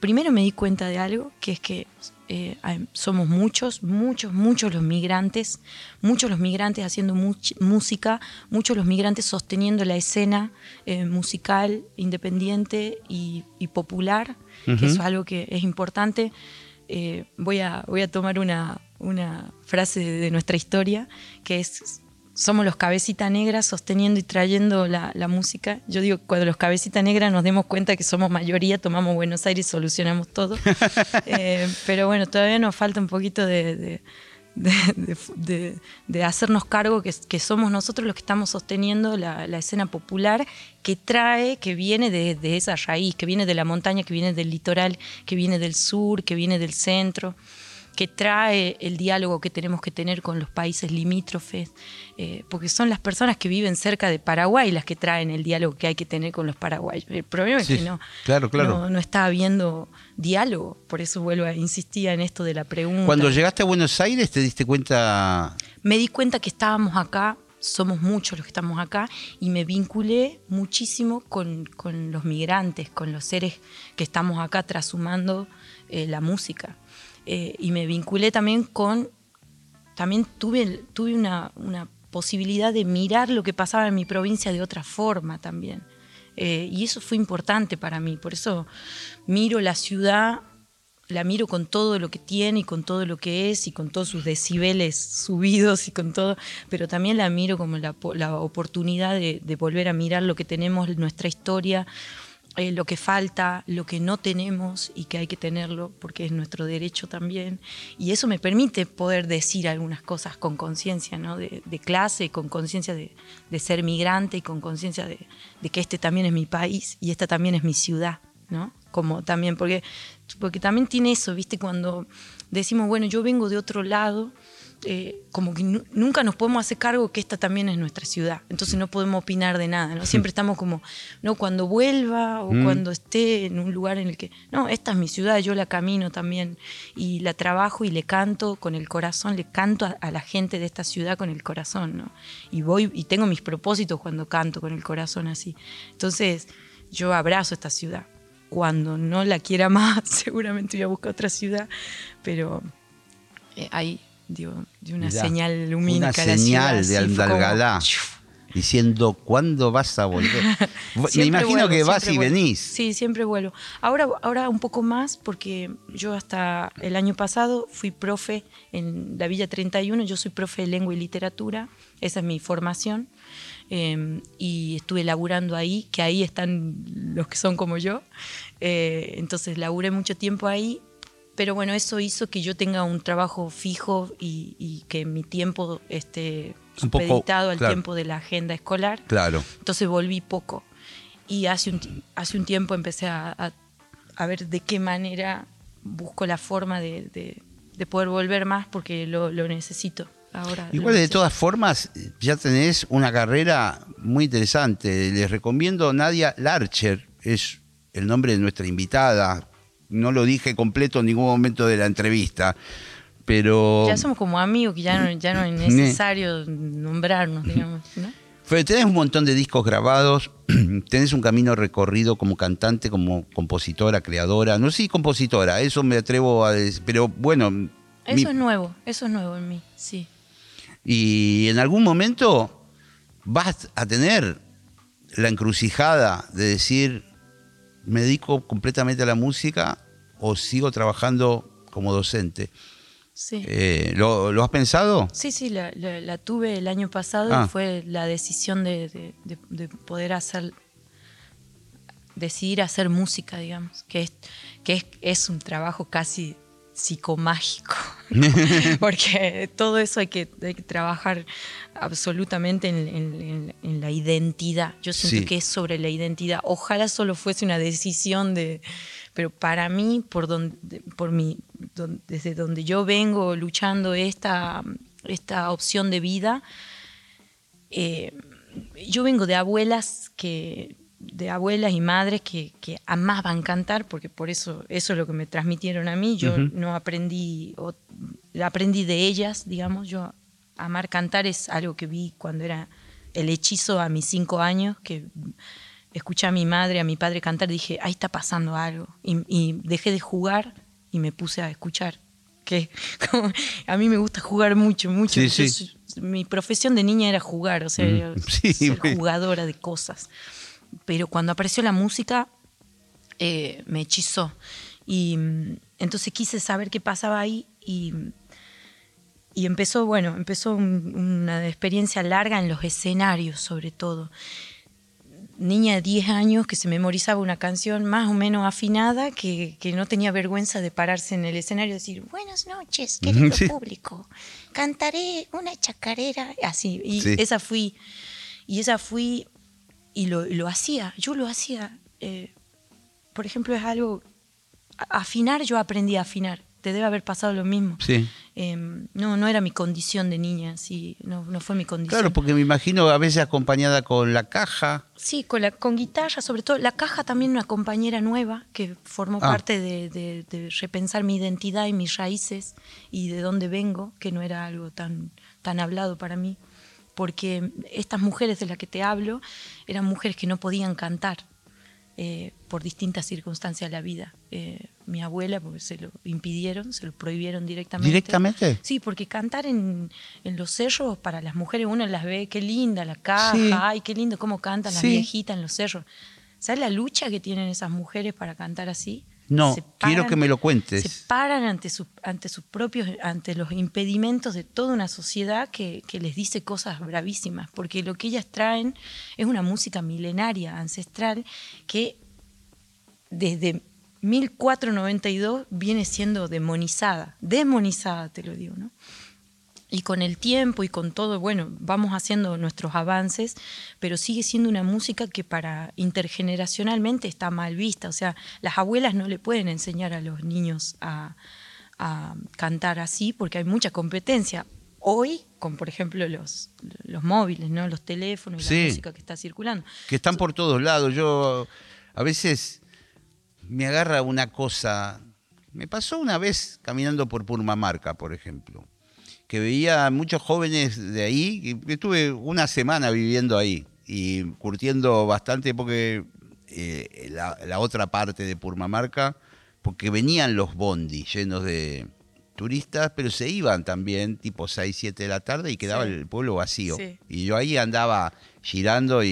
primero me di cuenta de algo, que es que eh, somos muchos, muchos, muchos los migrantes, muchos los migrantes haciendo música, muchos los migrantes sosteniendo la escena eh, musical independiente y, popular, que eso es algo que es importante. Eh, voy, a, voy a tomar una, una frase de nuestra historia, que es somos los cabecita negras sosteniendo y trayendo la, música. Yo digo, cuando los cabecita negras nos demos cuenta que somos mayoría, tomamos Buenos Aires y solucionamos todo. Eh, pero bueno, todavía nos falta un poquito de, de, hacernos cargo que, que, somos nosotros los que estamos sosteniendo la, escena popular que trae, que viene de, esa raíz, que viene de la montaña, que viene del litoral, que viene del sur, que viene del centro que trae el diálogo que tenemos que tener con los países limítrofes, eh, porque son las personas que viven cerca de Paraguay las que traen el diálogo que hay que tener con los paraguayos. El problema es que no, claro, claro. no, está habiendo diálogo, por eso vuelvo a insistir en esto de la pregunta. Cuando llegaste a Buenos Aires, ¿te diste cuenta? Me di cuenta que estábamos acá somos muchos los que estamos acá y me vinculé muchísimo con, los migrantes, con los seres que estamos acá trashumando eh, la música. Eh, y me vinculé también con, también tuve, tuve una, posibilidad de mirar lo que pasaba en mi provincia de otra forma también. Eh, y eso fue importante para mí, por eso miro la ciudad, la miro con todo lo que tiene y con todo lo que es y con todos sus decibeles subidos y con todo, pero también la miro como la, oportunidad de, volver a mirar lo que tenemos, nuestra historia, eh, lo que falta, lo que no tenemos y que hay que tenerlo porque es nuestro derecho también. Y eso me permite poder decir algunas cosas con conciencia ¿no? de, clase, con conciencia de, ser migrante y con conciencia de, que este también es mi país y esta también es mi ciudad. ¿no? Como también, porque, porque también tiene eso, ¿viste? Cuando decimos, bueno, yo vengo de otro lado eh, como que nunca nos podemos hacer cargo que esta también es nuestra ciudad. Entonces no podemos opinar de nada, ¿no? Siempre estamos como, no, cuando vuelva o mm. cuando esté en un lugar en el que, no, esta es mi ciudad, yo la camino también y la trabajo y le canto con el corazón, le canto a, la gente de esta ciudad con el corazón, ¿no? Y voy y tengo mis propósitos cuando canto con el corazón así. Entonces yo abrazo esta ciudad. Cuando no la quiera más, seguramente voy a buscar otra ciudad, pero eh, de una señal lumínica. Una señal de Andalgalá. Diciendo, ¿cuándo vas a volver? Me imagino que vas y venís. Sí, siempre vuelvo. Ahora, ahora un poco más, porque yo hasta el año pasado fui profe en la Villa 31, yo soy profe de lengua y literatura, esa es mi formación. Em, y estuve laburando ahí, que ahí están los que son como yo. Eh, entonces laburé mucho tiempo ahí pero bueno, eso hizo que yo tenga un trabajo fijo y, que mi tiempo esté supeditado al tiempo de la agenda escolar. Claro. Entonces volví poco. Y hace un, hace un tiempo empecé a, ver de qué manera busco la forma de, poder volver más porque lo, necesito. Ahora Igual de todas formas, ya tenés una carrera muy interesante. Les recomiendo Nadia Larcher, es el nombre de nuestra invitada, no lo dije completo en ningún momento de la entrevista. Pero. Ya somos como amigos, que ya no, ya no es necesario nombrarnos, digamos. ¿no? Pero tenés un montón de discos grabados, tenés un camino recorrido como cantante, como compositora, creadora. No sé si compositora, eso me atrevo a decir, pero bueno. Eso es nuevo, eso es nuevo en mí, sí. Y en algún momento vas a tener la encrucijada de decir, me dedico completamente a la música o sigo trabajando como docente. Sí. Eh, ¿lo, has pensado? Sí, sí, la, tuve el año pasado y ah. fue la decisión de, poder hacer, decidir hacer música, digamos, que es, que es un trabajo casi psicomágico, porque todo eso hay que, trabajar absolutamente en, la identidad. Yo siento que es sobre la identidad. Ojalá solo fuese una decisión de, pero para mí, por donde, por mi, desde donde yo vengo luchando esta, esta opción de vida, eh, yo vengo de abuelas que de abuelas y madres que, que, amaban cantar, porque por eso eso es lo que me transmitieron a mí. Yo no aprendí, o, aprendí de ellas, digamos. Yo amar cantar es algo que vi cuando era el hechizo a mis cinco años, que escuché a mi madre, a mi padre cantar, dije, ahí está pasando algo. Y, dejé de jugar y me puse a escuchar. Que a mí me gusta jugar mucho, mucho. mi profesión de niña era jugar, o sea, ser jugadora de cosas pero cuando apareció la música eh, me hechizó. Y mm, entonces quise saber qué pasaba ahí y, y empezó, bueno, empezó una experiencia larga en los escenarios sobre todo. Niña de 10 años que se memorizaba una canción más o menos afinada, que, que no tenía vergüenza de pararse en el escenario y decir, buenas noches, querido público, cantaré una chacarera, así. Y esa fui, y esa fui y lo, hacía, yo lo hacía. Eh, por ejemplo, es algo, afinar, yo aprendí a afinar, te debe haber pasado lo mismo. Sí. Em, no, no era mi condición de niña, sí, no, no fue mi condición. Claro, porque me imagino a veces acompañada con la caja. Sí, con, la, con guitarra, sobre todo. La caja también una compañera nueva que formó ah. parte de, de, repensar mi identidad y mis raíces y de dónde vengo, que no era algo tan, tan hablado para mí porque estas mujeres de las que te hablo eran mujeres que no podían cantar eh, por distintas circunstancias de la vida. Eh, mi abuela, porque se lo impidieron, se lo prohibieron directamente. ¿Directamente? Sí, porque cantar en, los cerros para las mujeres uno las ve, qué linda la caja, ay, qué lindo cómo cantan las viejitas en los cerros. ¿Sabes la lucha que tienen esas mujeres para cantar así? No, quiero que me lo cuentes. Se paran ante, ante sus propios, ante los impedimentos de toda una sociedad que, les dice cosas bravísimas, porque lo que ellas traen es una música milenaria, ancestral, que desde 1492 viene siendo demonizada, demonizada, te lo digo, ¿no? Y con el tiempo y con todo, bueno, vamos haciendo nuestros avances, pero sigue siendo una música que para intergeneracionalmente está mal vista. O sea, las abuelas no le pueden enseñar a los niños a, a cantar así porque hay mucha competencia. Hoy, con por ejemplo los, los móviles, ¿no? los teléfonos y Sí. la música que está circulando. que están por todos lados. Yo a veces me agarra una cosa. Me pasó una vez caminando por Purmamarca, por ejemplo, que veía a muchos jóvenes de ahí, que estuve una semana viviendo ahí y curtiendo bastante porque eh, la, la otra parte de Purmamarca, porque venían los bondi llenos de turistas, pero se iban también tipo 6, 7 de la tarde y quedaba Sí. el pueblo vacío. Sí. Y yo ahí andaba girando y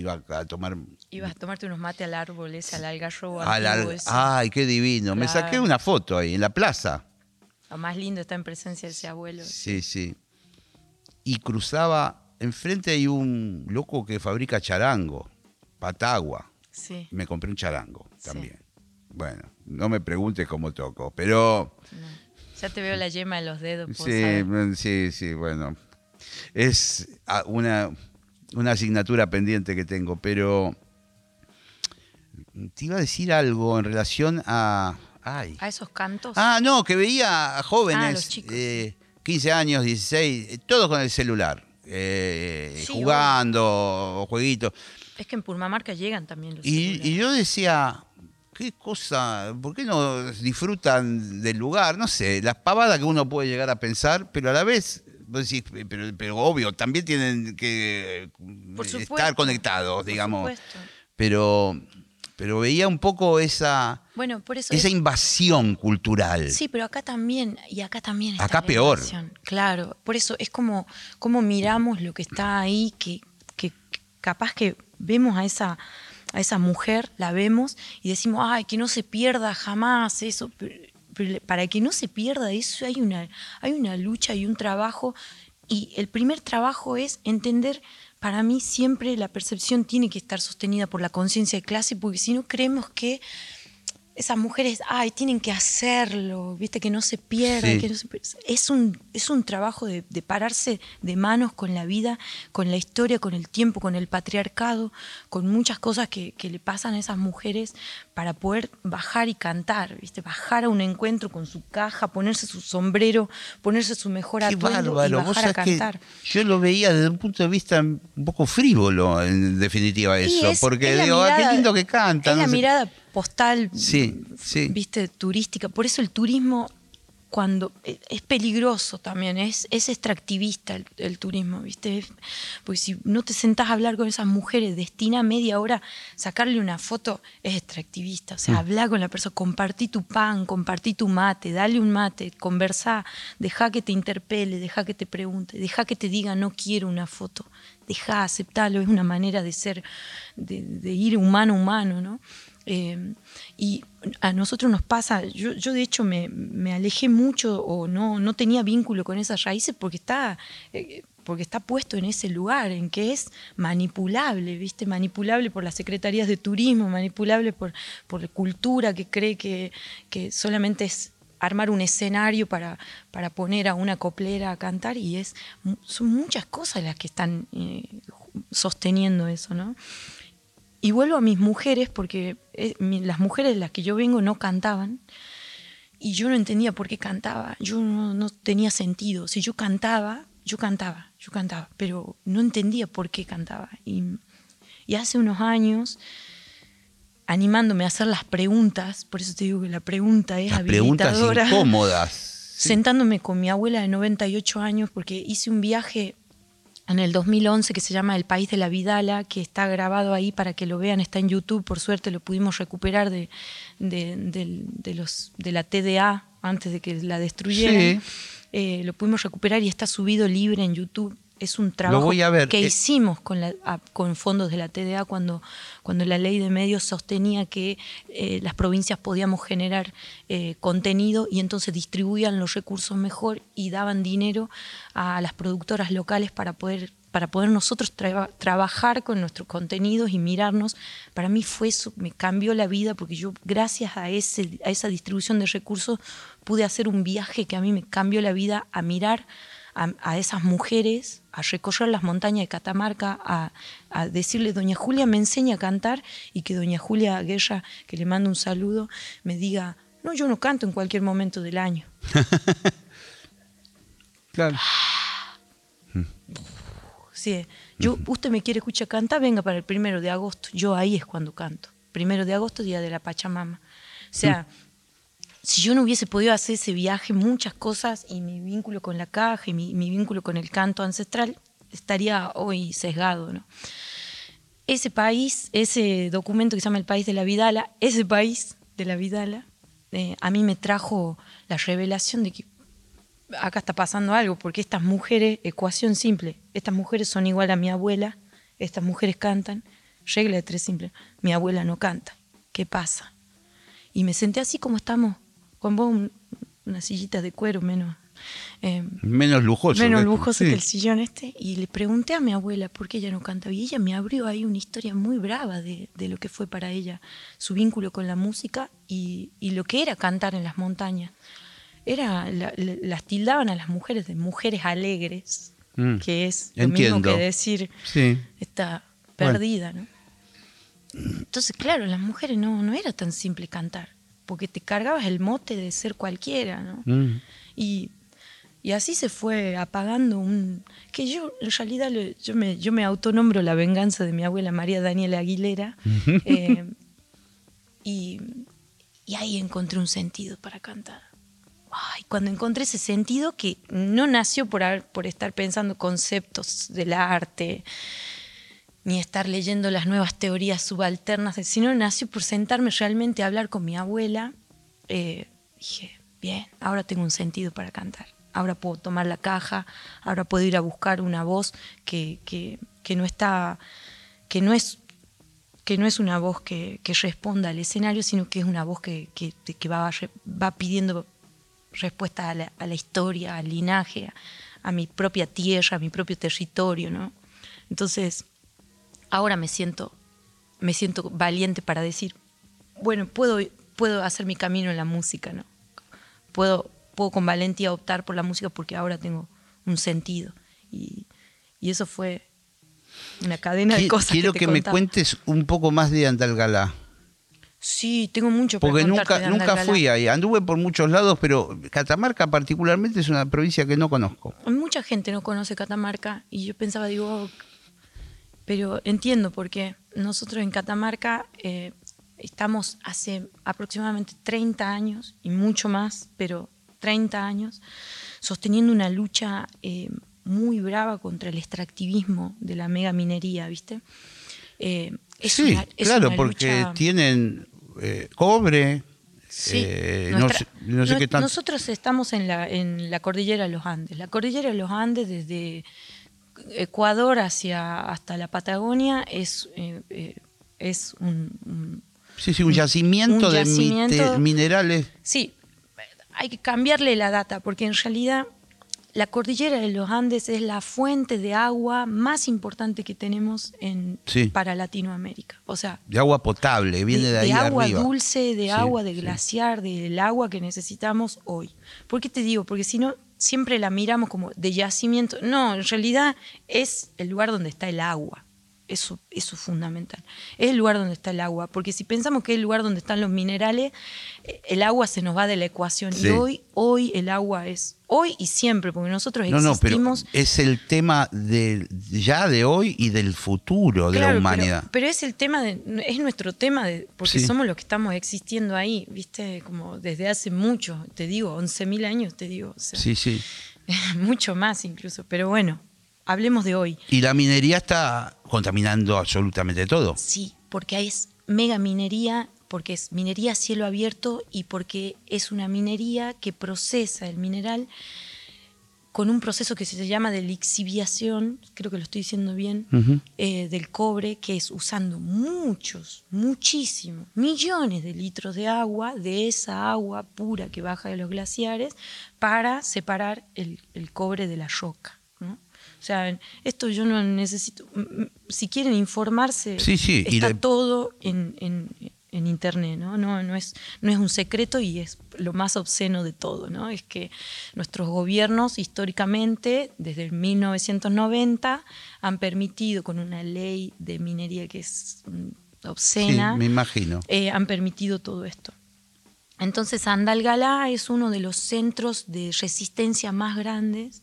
iba a tomar Ibas a tomarte unos mates al árbol, ese, al algarrobo. al antiguo al- ese. Ay, qué divino. Me saqué una foto ahí en la plaza. Lo más lindo está en presencia de ese abuelo. Sí, sí. Y cruzaba, enfrente hay un loco que fabrica charango, patagua. Sí. Me compré un charango Sí. también. Bueno, no me preguntes cómo toco, pero Ya te veo la yema de los dedos. sí, saber. mm, sí, sí, bueno. Es ah, una, una asignatura pendiente que tengo, pero te iba a decir algo en relación a... Ay. A esos cantos. Ah, no, que veía a jóvenes, Ah, los chicos, eh, 15 años, 16, eh, todos con el celular, eh, Sí, jugando, jueguitos. Es que en Purmamarca llegan también los Y, y yo decía, qué cosa, ¿por qué no disfrutan del lugar? No sé, las pavadas que uno puede llegar a pensar, pero a la vez, vos decís, pero, pero obvio, también tienen que Por estar conectados, por digamos. supuesto. Pero, pero veía un poco esa, Bueno, por eso. esa es- invasión cultural. Sí, pero acá también, y acá también está Acá la peor. invasión. Claro, por eso es como, como miramos lo que está ahí, que, que capaz que vemos a esa, a esa mujer, la vemos y decimos, ay, que no se pierda jamás eso. Pero, pero para que no se pierda eso hay una, hay una lucha y un trabajo. Y el primer trabajo es entender, para mí siempre la percepción tiene que estar sostenida por la conciencia de clase, porque si no creemos que esas mujeres, ay, tienen que hacerlo, viste, que no se pierda. Sí. que no se es, un, es un trabajo de, de pararse de manos con la vida, con la historia, con el tiempo, con el patriarcado, con muchas cosas que, que le pasan a esas mujeres para poder bajar y cantar, viste, bajar a un encuentro con su caja, ponerse su sombrero, ponerse su mejor atuendo y bajar a cantar. yo lo veía desde un punto de vista un poco frívolo, en definitiva, eso. es- porque es digo, ah, qué lindo que canta. Es no la sé. mirada postal, Sí, sí. viste, turística. Por eso el turismo, cuando e, es peligroso también, es, es extractivista el, el turismo, viste. Porque si no te sentás a hablar con esas mujeres, destina media hora sacarle una foto, es extractivista. O sea, Mm. habla con la persona, compartí tu pan, compartí tu mate, dale un mate, conversá, deja que te interpele, deja que te pregunte, deja que te diga no quiero una foto, deja, aceptarlo, es una manera de ser, de, de ir humano a humano, ¿no? Eh, y a nosotros nos pasa, yo, yo de hecho me, me alejé mucho o no, no tenía vínculo con esas raíces porque está, eh, porque está puesto en ese lugar, en que es manipulable, ¿viste? Manipulable por las secretarías de turismo, manipulable por, por cultura que cree que, que solamente es armar un escenario para, para poner a una coplera a cantar y es son muchas cosas las que están eh, sosteniendo eso, ¿no? Y vuelvo a mis mujeres, porque eh, mi- las mujeres de las que yo vengo no cantaban, y yo no entendía por qué cantaba, yo no, no tenía sentido. Si yo cantaba, yo cantaba, yo cantaba, pero no entendía por qué cantaba. Y, y hace unos años, animándome a hacer las preguntas, por eso te digo que la pregunta es Las preguntas habilitadora incómodas. Sí. sentándome con mi abuela de 98 años, porque hice un viaje en el 2011 que se llama El País de la Vidala, que está grabado ahí para que lo vean, está en YouTube, por suerte lo pudimos recuperar de, de, los, de la TDA antes de que la destruyeran. Sí. Eh, lo pudimos recuperar y está subido libre en YouTube. Es un trabajo voy a ver. que Eh, hicimos con, la- a- con fondos de la TDA cuando, cuando la ley de medios sostenía que eh, las provincias podíamos generar eh, contenido y entonces distribuían los recursos mejor y daban dinero a las productoras locales para poder para poder nosotros trabajar con nuestros contenidos y mirarnos, para mí fue eso, me cambió la vida porque yo gracias a, ese, a esa distribución de recursos pude hacer un viaje que a mí me cambió la vida a mirar a, esas mujeres, a recorrer las montañas de Catamarca, a, a, decirle, doña Julia me enseña a cantar y que doña Julia Guerra, que le mando un saludo, me diga, no, yo no canto en cualquier momento del año. claro. Sí, yo, usted me quiere escuchar cantar, venga para el primero de agosto. Yo ahí es cuando canto. Primero de agosto, día de la Pachamama. O sea, si yo no hubiese podido hacer ese viaje, muchas cosas y mi vínculo con la caja y mi, vínculo con el canto ancestral estaría hoy sesgado. ¿no? Ese país, ese documento que se llama El País de la Vidala, ese país de la Vidala, eh, a mí me trajo la revelación de que acá está pasando algo, porque estas mujeres, ecuación simple, estas mujeres son igual a mi abuela, estas mujeres cantan, regla de tres simple, mi abuela no canta, ¿qué pasa? Y me senté así como estamos, con vos, una sillita de cuero menos... Eh, menos lujoso. Menos lujoso que el sillón este. Y le pregunté a mi abuela por qué ella no canta. Y ella me abrió ahí una historia muy brava de, lo que fue para ella su vínculo con la música y, y lo que era cantar en las montañas era las tildaban a las mujeres de mujeres alegres, mm. que es lo mismo que decir está perdida, ¿no? Entonces, claro, las mujeres no, no era tan simple cantar, porque te cargabas el mote de ser cualquiera, ¿no? Mm. Y, así se fue apagando un... que yo en realidad yo me, yo me autonombro la venganza de mi abuela María Daniela Aguilera, eh, y, y ahí encontré un sentido para cantar cuando encontré ese sentido que no nació por, por estar pensando conceptos del arte, ni estar leyendo las nuevas teorías subalternas, sino nació por sentarme realmente a hablar con mi abuela. Eh, dije, bien, ahora tengo un sentido para cantar. Ahora puedo tomar la caja, ahora puedo ir a buscar una voz que, no está, que no es que no es una voz que, responda al escenario, sino que es una voz que, va, va pidiendo respuesta a la, historia, al linaje, a, mi propia tierra, a mi propio territorio, ¿no? Entonces, ahora me siento, me siento valiente para decir, bueno, puedo, puedo hacer mi camino en la música, ¿no? Puedo, puedo con valentía optar por la música porque ahora tengo un sentido. Y, eso fue una cadena de cosas. Quiero que, me cuentes un poco más de Andalgalá. Sí, tengo mucho para Porque nunca, nunca fui ahí. Anduve por muchos lados, pero Catamarca particularmente es una provincia que no conozco. Mucha gente no conoce Catamarca y yo pensaba, digo, pero entiendo porque nosotros en Catamarca eh, estamos hace aproximadamente 30 años y mucho más, pero 30 años, sosteniendo una lucha eh, muy brava contra el extractivismo de la mega minería, ¿viste? Eh, sí, claro, porque tienen eh, cobre. Eh, no, sé, qué tanto. Nosotros estamos en la, en la cordillera de los Andes. La cordillera de los Andes, desde Ecuador hacia hasta la Patagonia, es, eh, es un, Sí, sí, un yacimiento, de, de minerales. Sí, hay que cambiarle la data, porque en realidad la cordillera de los Andes es la fuente de agua más importante que tenemos en, para Latinoamérica. O sea, de agua potable, viene de, ahí de agua arriba. dulce, de agua de glaciar, del agua que necesitamos hoy. ¿Por qué te digo? Porque si no, siempre la miramos como de yacimiento. No, en realidad es el lugar donde está el agua. Eso, eso es fundamental. Es el lugar donde está el agua, porque si pensamos que es el lugar donde están los minerales, eh, el agua se nos va de la ecuación. Y hoy, hoy el agua es, hoy y siempre, porque nosotros existimos. No, pero es el tema de, ya de hoy y del futuro de la humanidad. Pero, es el tema, de, es nuestro tema, de, porque somos los que estamos existiendo ahí, ¿viste? Como desde hace mucho, te digo, 11.000 años, te digo. sí, sí. mucho más incluso, pero bueno, hablemos de hoy. Y la minería está contaminando absolutamente todo. Sí, porque es mega minería, porque es minería a cielo abierto y porque es una minería que procesa el mineral con un proceso que se llama de lixiviación, creo que lo estoy diciendo bien, eh, del cobre, que es usando muchos, muchísimos, millones de litros de agua, de esa agua pura que baja de los glaciares, para separar el, el cobre de la roca. O sea, esto yo no necesito. Si quieren informarse, Sí, sí, y está todo en, en- en internet, ¿no? No, no, es, no es un secreto y es lo más obsceno de todo, ¿no? Es que nuestros gobiernos históricamente, desde el 1990, han permitido con una ley de minería que es mm, Sí, obscena, me imagino. eh, han permitido todo esto. Entonces Andalgalá es uno de los centros de resistencia más grandes.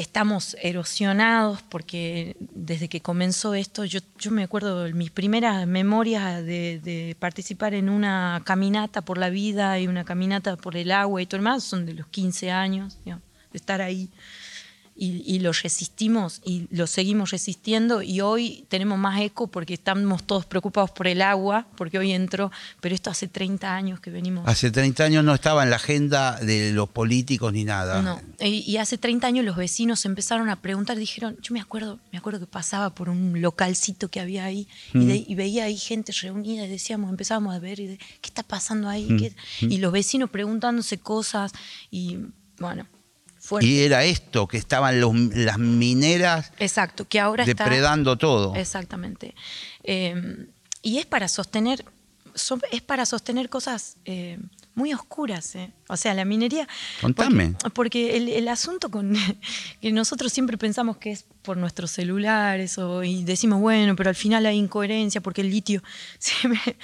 Estamos erosionados porque desde que comenzó esto, yo, yo me acuerdo mis primeras memorias de, participar en una caminata por la vida y una caminata por el agua y todo lo demás, son de los 15 años, de estar ahí y, y lo resistimos y lo seguimos resistiendo y hoy tenemos más eco porque estamos todos preocupados por el agua, porque hoy entró, pero esto hace 30 años que venimos. Hace 30 años no estaba en la agenda de los políticos ni nada. No, y, y hace 30 años los vecinos empezaron a preguntar, dijeron, yo me acuerdo, me acuerdo que pasaba por un localcito que había ahí y, de- y veía ahí gente reunida y decíamos, empezábamos a ver, y de, ¿qué está pasando ahí? ¿Qué-?" Y los vecinos preguntándose cosas y bueno, fuerte. Y era esto, que estaban los- las mineras Exacto, que ahora está... depredando todo. Exactamente. Eh, y es para sostener, es para sostener cosas eh, muy oscuras. eh. O sea, la minería. Contame. Porque, porque el, el asunto con que nosotros siempre pensamos que es por nuestros celulares o, y decimos, bueno, pero al final hay incoherencia porque el litio. siempre-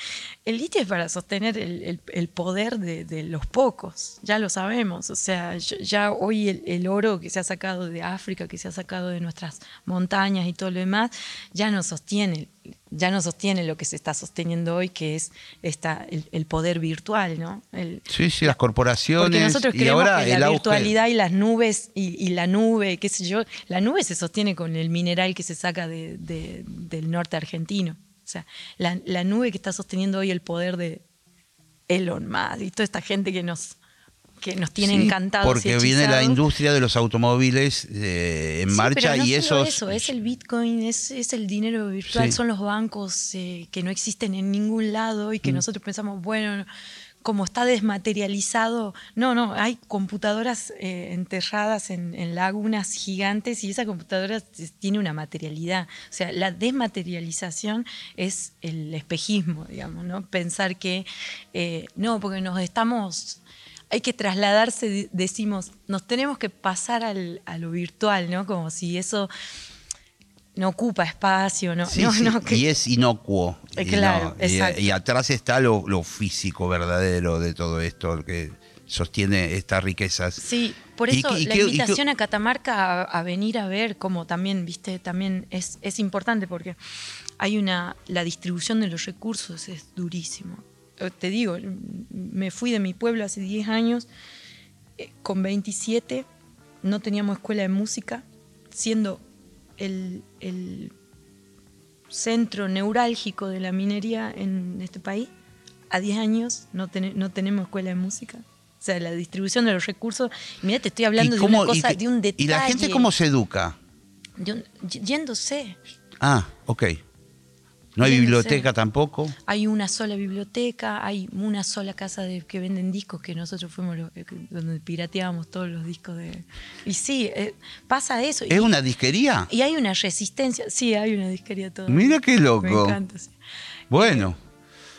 el litio es para sostener el, el- el poder de, de los pocos, ya lo sabemos. O sea, ya- hoy el, el oro que se ha sacado de África, que se ha sacado de nuestras montañas y todo lo demás, ya no sostiene, ya no sostiene lo que se está sosteniendo hoy, que es esta, el, el poder virtual, ¿no? El- Sí, sí, las corporaciones. porque nosotros y creemos ahora que la auge- virtualidad y las nubes y, y la nube, qué sé yo, la nube se sostiene con el mineral que se saca de- de- del norte argentino. O sea, la, la nube que está sosteniendo hoy el poder de Elon Musk y toda esta gente que nos, que nos tiene Sí, encantados. Porque viene la industria de los automóviles eh, en Sí, marcha pero no y eso, es el Bitcoin, es, es el dinero virtual, Sí. son los bancos eh, que no existen en ningún lado y que Mm. nosotros pensamos, bueno, como está desmaterializado, no, no, hay computadoras eh, enterradas en, en lagunas gigantes y esa computadora tiene una materialidad. O sea, la desmaterialización es el espejismo, digamos, ¿no? Pensar que, eh, no, porque nos estamos hay que trasladarse, de- decimos, nos tenemos que pasar al- a lo virtual, ¿no? Como si eso no ocupa espacio, ¿no? Sí, no, sí, no, que- Y es inocuo. Eh, Y claro, no, y- exacto. y, atrás está lo, lo físico verdadero de todo esto, que sostiene estas riquezas. Sí, por ¿Y eso y la invitación a Catamarca a, a venir a ver, como también, viste, también es, es importante porque hay una, la distribución de los recursos es durísimo. Eh, Te digo, me fui de mi pueblo hace 10 años, eh, con 27 no teníamos escuela de música, siendo el, el centro neurálgico de la minería en este país, a 10 años no, tene- no tenemos escuela de música. O sea, la distribución de los recursos. Mira, te estoy hablando ¿Y de una cosa, y de un detalle. ¿Y la gente cómo se educa? un- yéndose. Ah, ok. No hay biblioteca tampoco. Hay una sola biblioteca, hay una sola casa de, que venden discos, que nosotros fuimos los, eh, donde pirateábamos todos los discos de... Y sí, eh, pasa eso. ¿Es y, una disquería? y hay una resistencia. Sí, hay una disquería toda. Mira qué loco. Me encanta, sí. Bueno,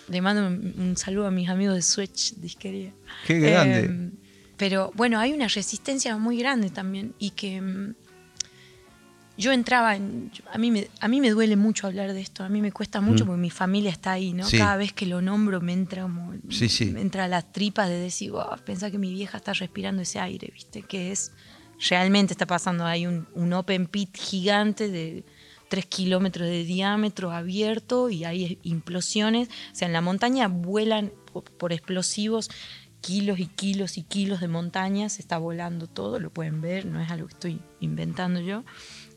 Le mando un, un saludo a mis amigos de Switch Disquería. Qué grande. Eh, pero bueno, hay una resistencia muy grande también y que mm, yo entraba en... A mí, me, a mí me duele mucho hablar de esto, a mí me cuesta mucho porque mi familia está ahí, ¿no? Mm. Sí. Cada vez que lo nombro me entra como... Sí, sí. Me entra las tripas de decir, wow, pensar que mi vieja está respirando ese aire, ¿viste? Que es... Realmente está pasando, hay un, un open pit gigante de tres kilómetros de diámetro abierto y hay implosiones. O sea, en la montaña vuelan por, por explosivos kilos y kilos y kilos de montaña, se está volando todo, lo pueden ver, no es algo que estoy inventando yo.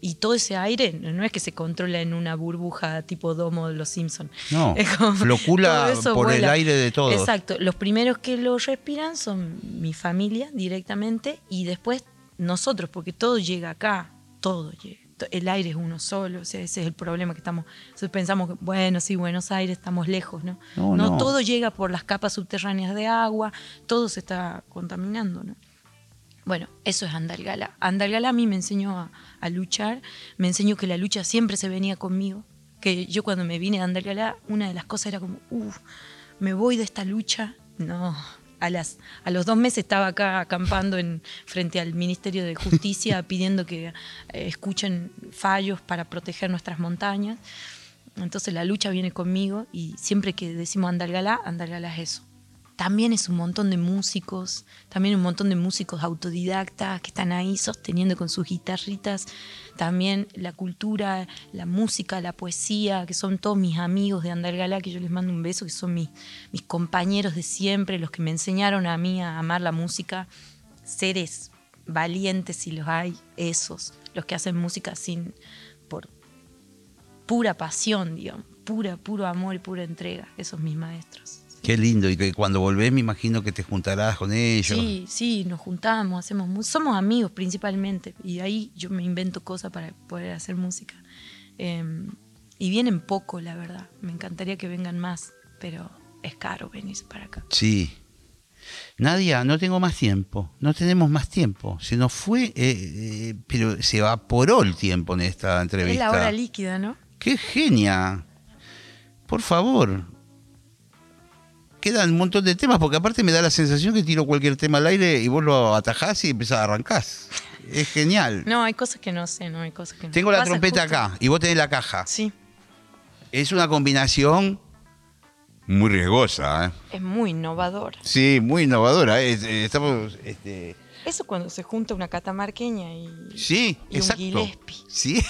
Y todo ese aire no es que se controla en una burbuja tipo domo de los Simpsons. No, flocula por el aire de todos. Exacto, los primeros que lo respiran son mi familia directamente y después nosotros, porque todo llega acá, todo llega. El aire es uno solo, o sea, ese es el problema que estamos. Pensamos que, bueno, sí, Buenos Aires estamos lejos, ¿no? No, no. todo llega por las capas subterráneas de agua, todo se está contaminando, ¿no? Bueno, eso es Andalgala. Andalgala a mí me enseñó a, a luchar, me enseñó que la lucha siempre se venía conmigo, que yo cuando me vine a Andalgalá, una de las cosas era como, uff, me voy de esta lucha. No, a, las, a los dos meses estaba acá acampando en, frente al Ministerio de Justicia pidiendo que eh, escuchen fallos para proteger nuestras montañas. Entonces la lucha viene conmigo y siempre que decimos Andalgalá, Andalgalá es eso también es un montón de músicos, también un montón de músicos autodidactas que están ahí sosteniendo con sus guitarritas también la cultura, la música, la poesía, que son todos mis amigos de Andalgalá, que yo les mando un beso, que son mis, mis compañeros de siempre, los que me enseñaron a mí a amar la música, seres valientes si los hay, esos, los que hacen música sin por pura pasión, digamos, pura, puro amor y pura entrega, esos mis maestros. Qué lindo, y que cuando volvés me imagino que te juntarás con ellos. Sí, sí, nos juntamos, hacemos somos amigos principalmente, y ahí yo me invento cosas para poder hacer música. Em, y vienen poco, la verdad. Me encantaría que vengan más, pero es caro venir para acá. Sí. Nadia, no tengo más tiempo, no tenemos más tiempo. Se nos fue, eh, eh, pero se evaporó el tiempo en esta entrevista. Es la hora líquida, ¿no? ¡Qué genia! Por favor, quedan un montón de temas, porque aparte me da la sensación que tiro cualquier tema al aire y vos lo atajás y empezás a arrancar. Es genial. No, hay cosas que no sé, no hay cosas que no Tengo la trompeta acá y vos tenés la caja. Sí. Es una combinación muy riesgosa. ¿eh? Es muy innovadora. Sí, muy innovadora. Eh, estamos, este... Eso cuando se junta una catamarqueña y, sí, y un Gillespie. Sí.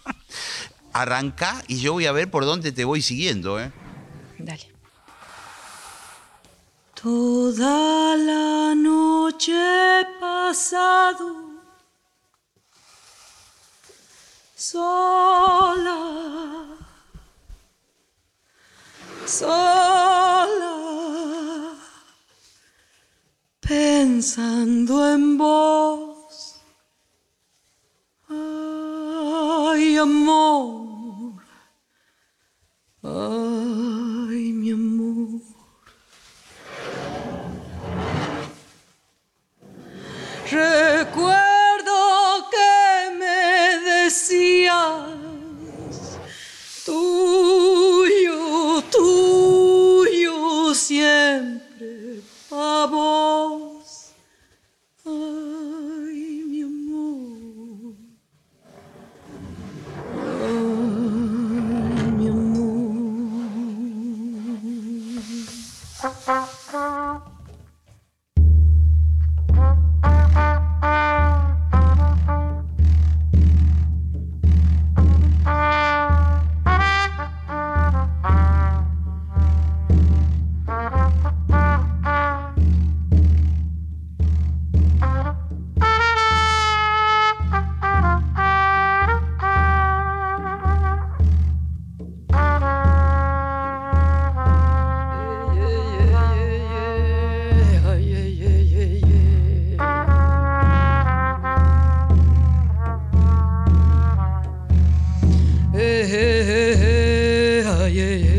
Arranca y yo voy a ver por dónde te voy siguiendo. ¿eh? Dale. Toda la noche he pasado sola, sola, pensando en vos. Ay, amor, decías, tuyo, tuyo siempre, a Hey, hey, hey, ah, yeah.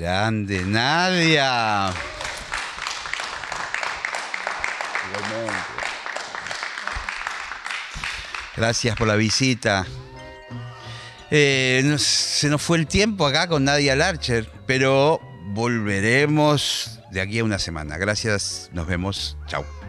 Grande, Nadia. Gracias por la visita. Eh, se nos fue el tiempo acá con Nadia Larcher, pero volveremos de aquí a una semana. Gracias, nos vemos. Chao.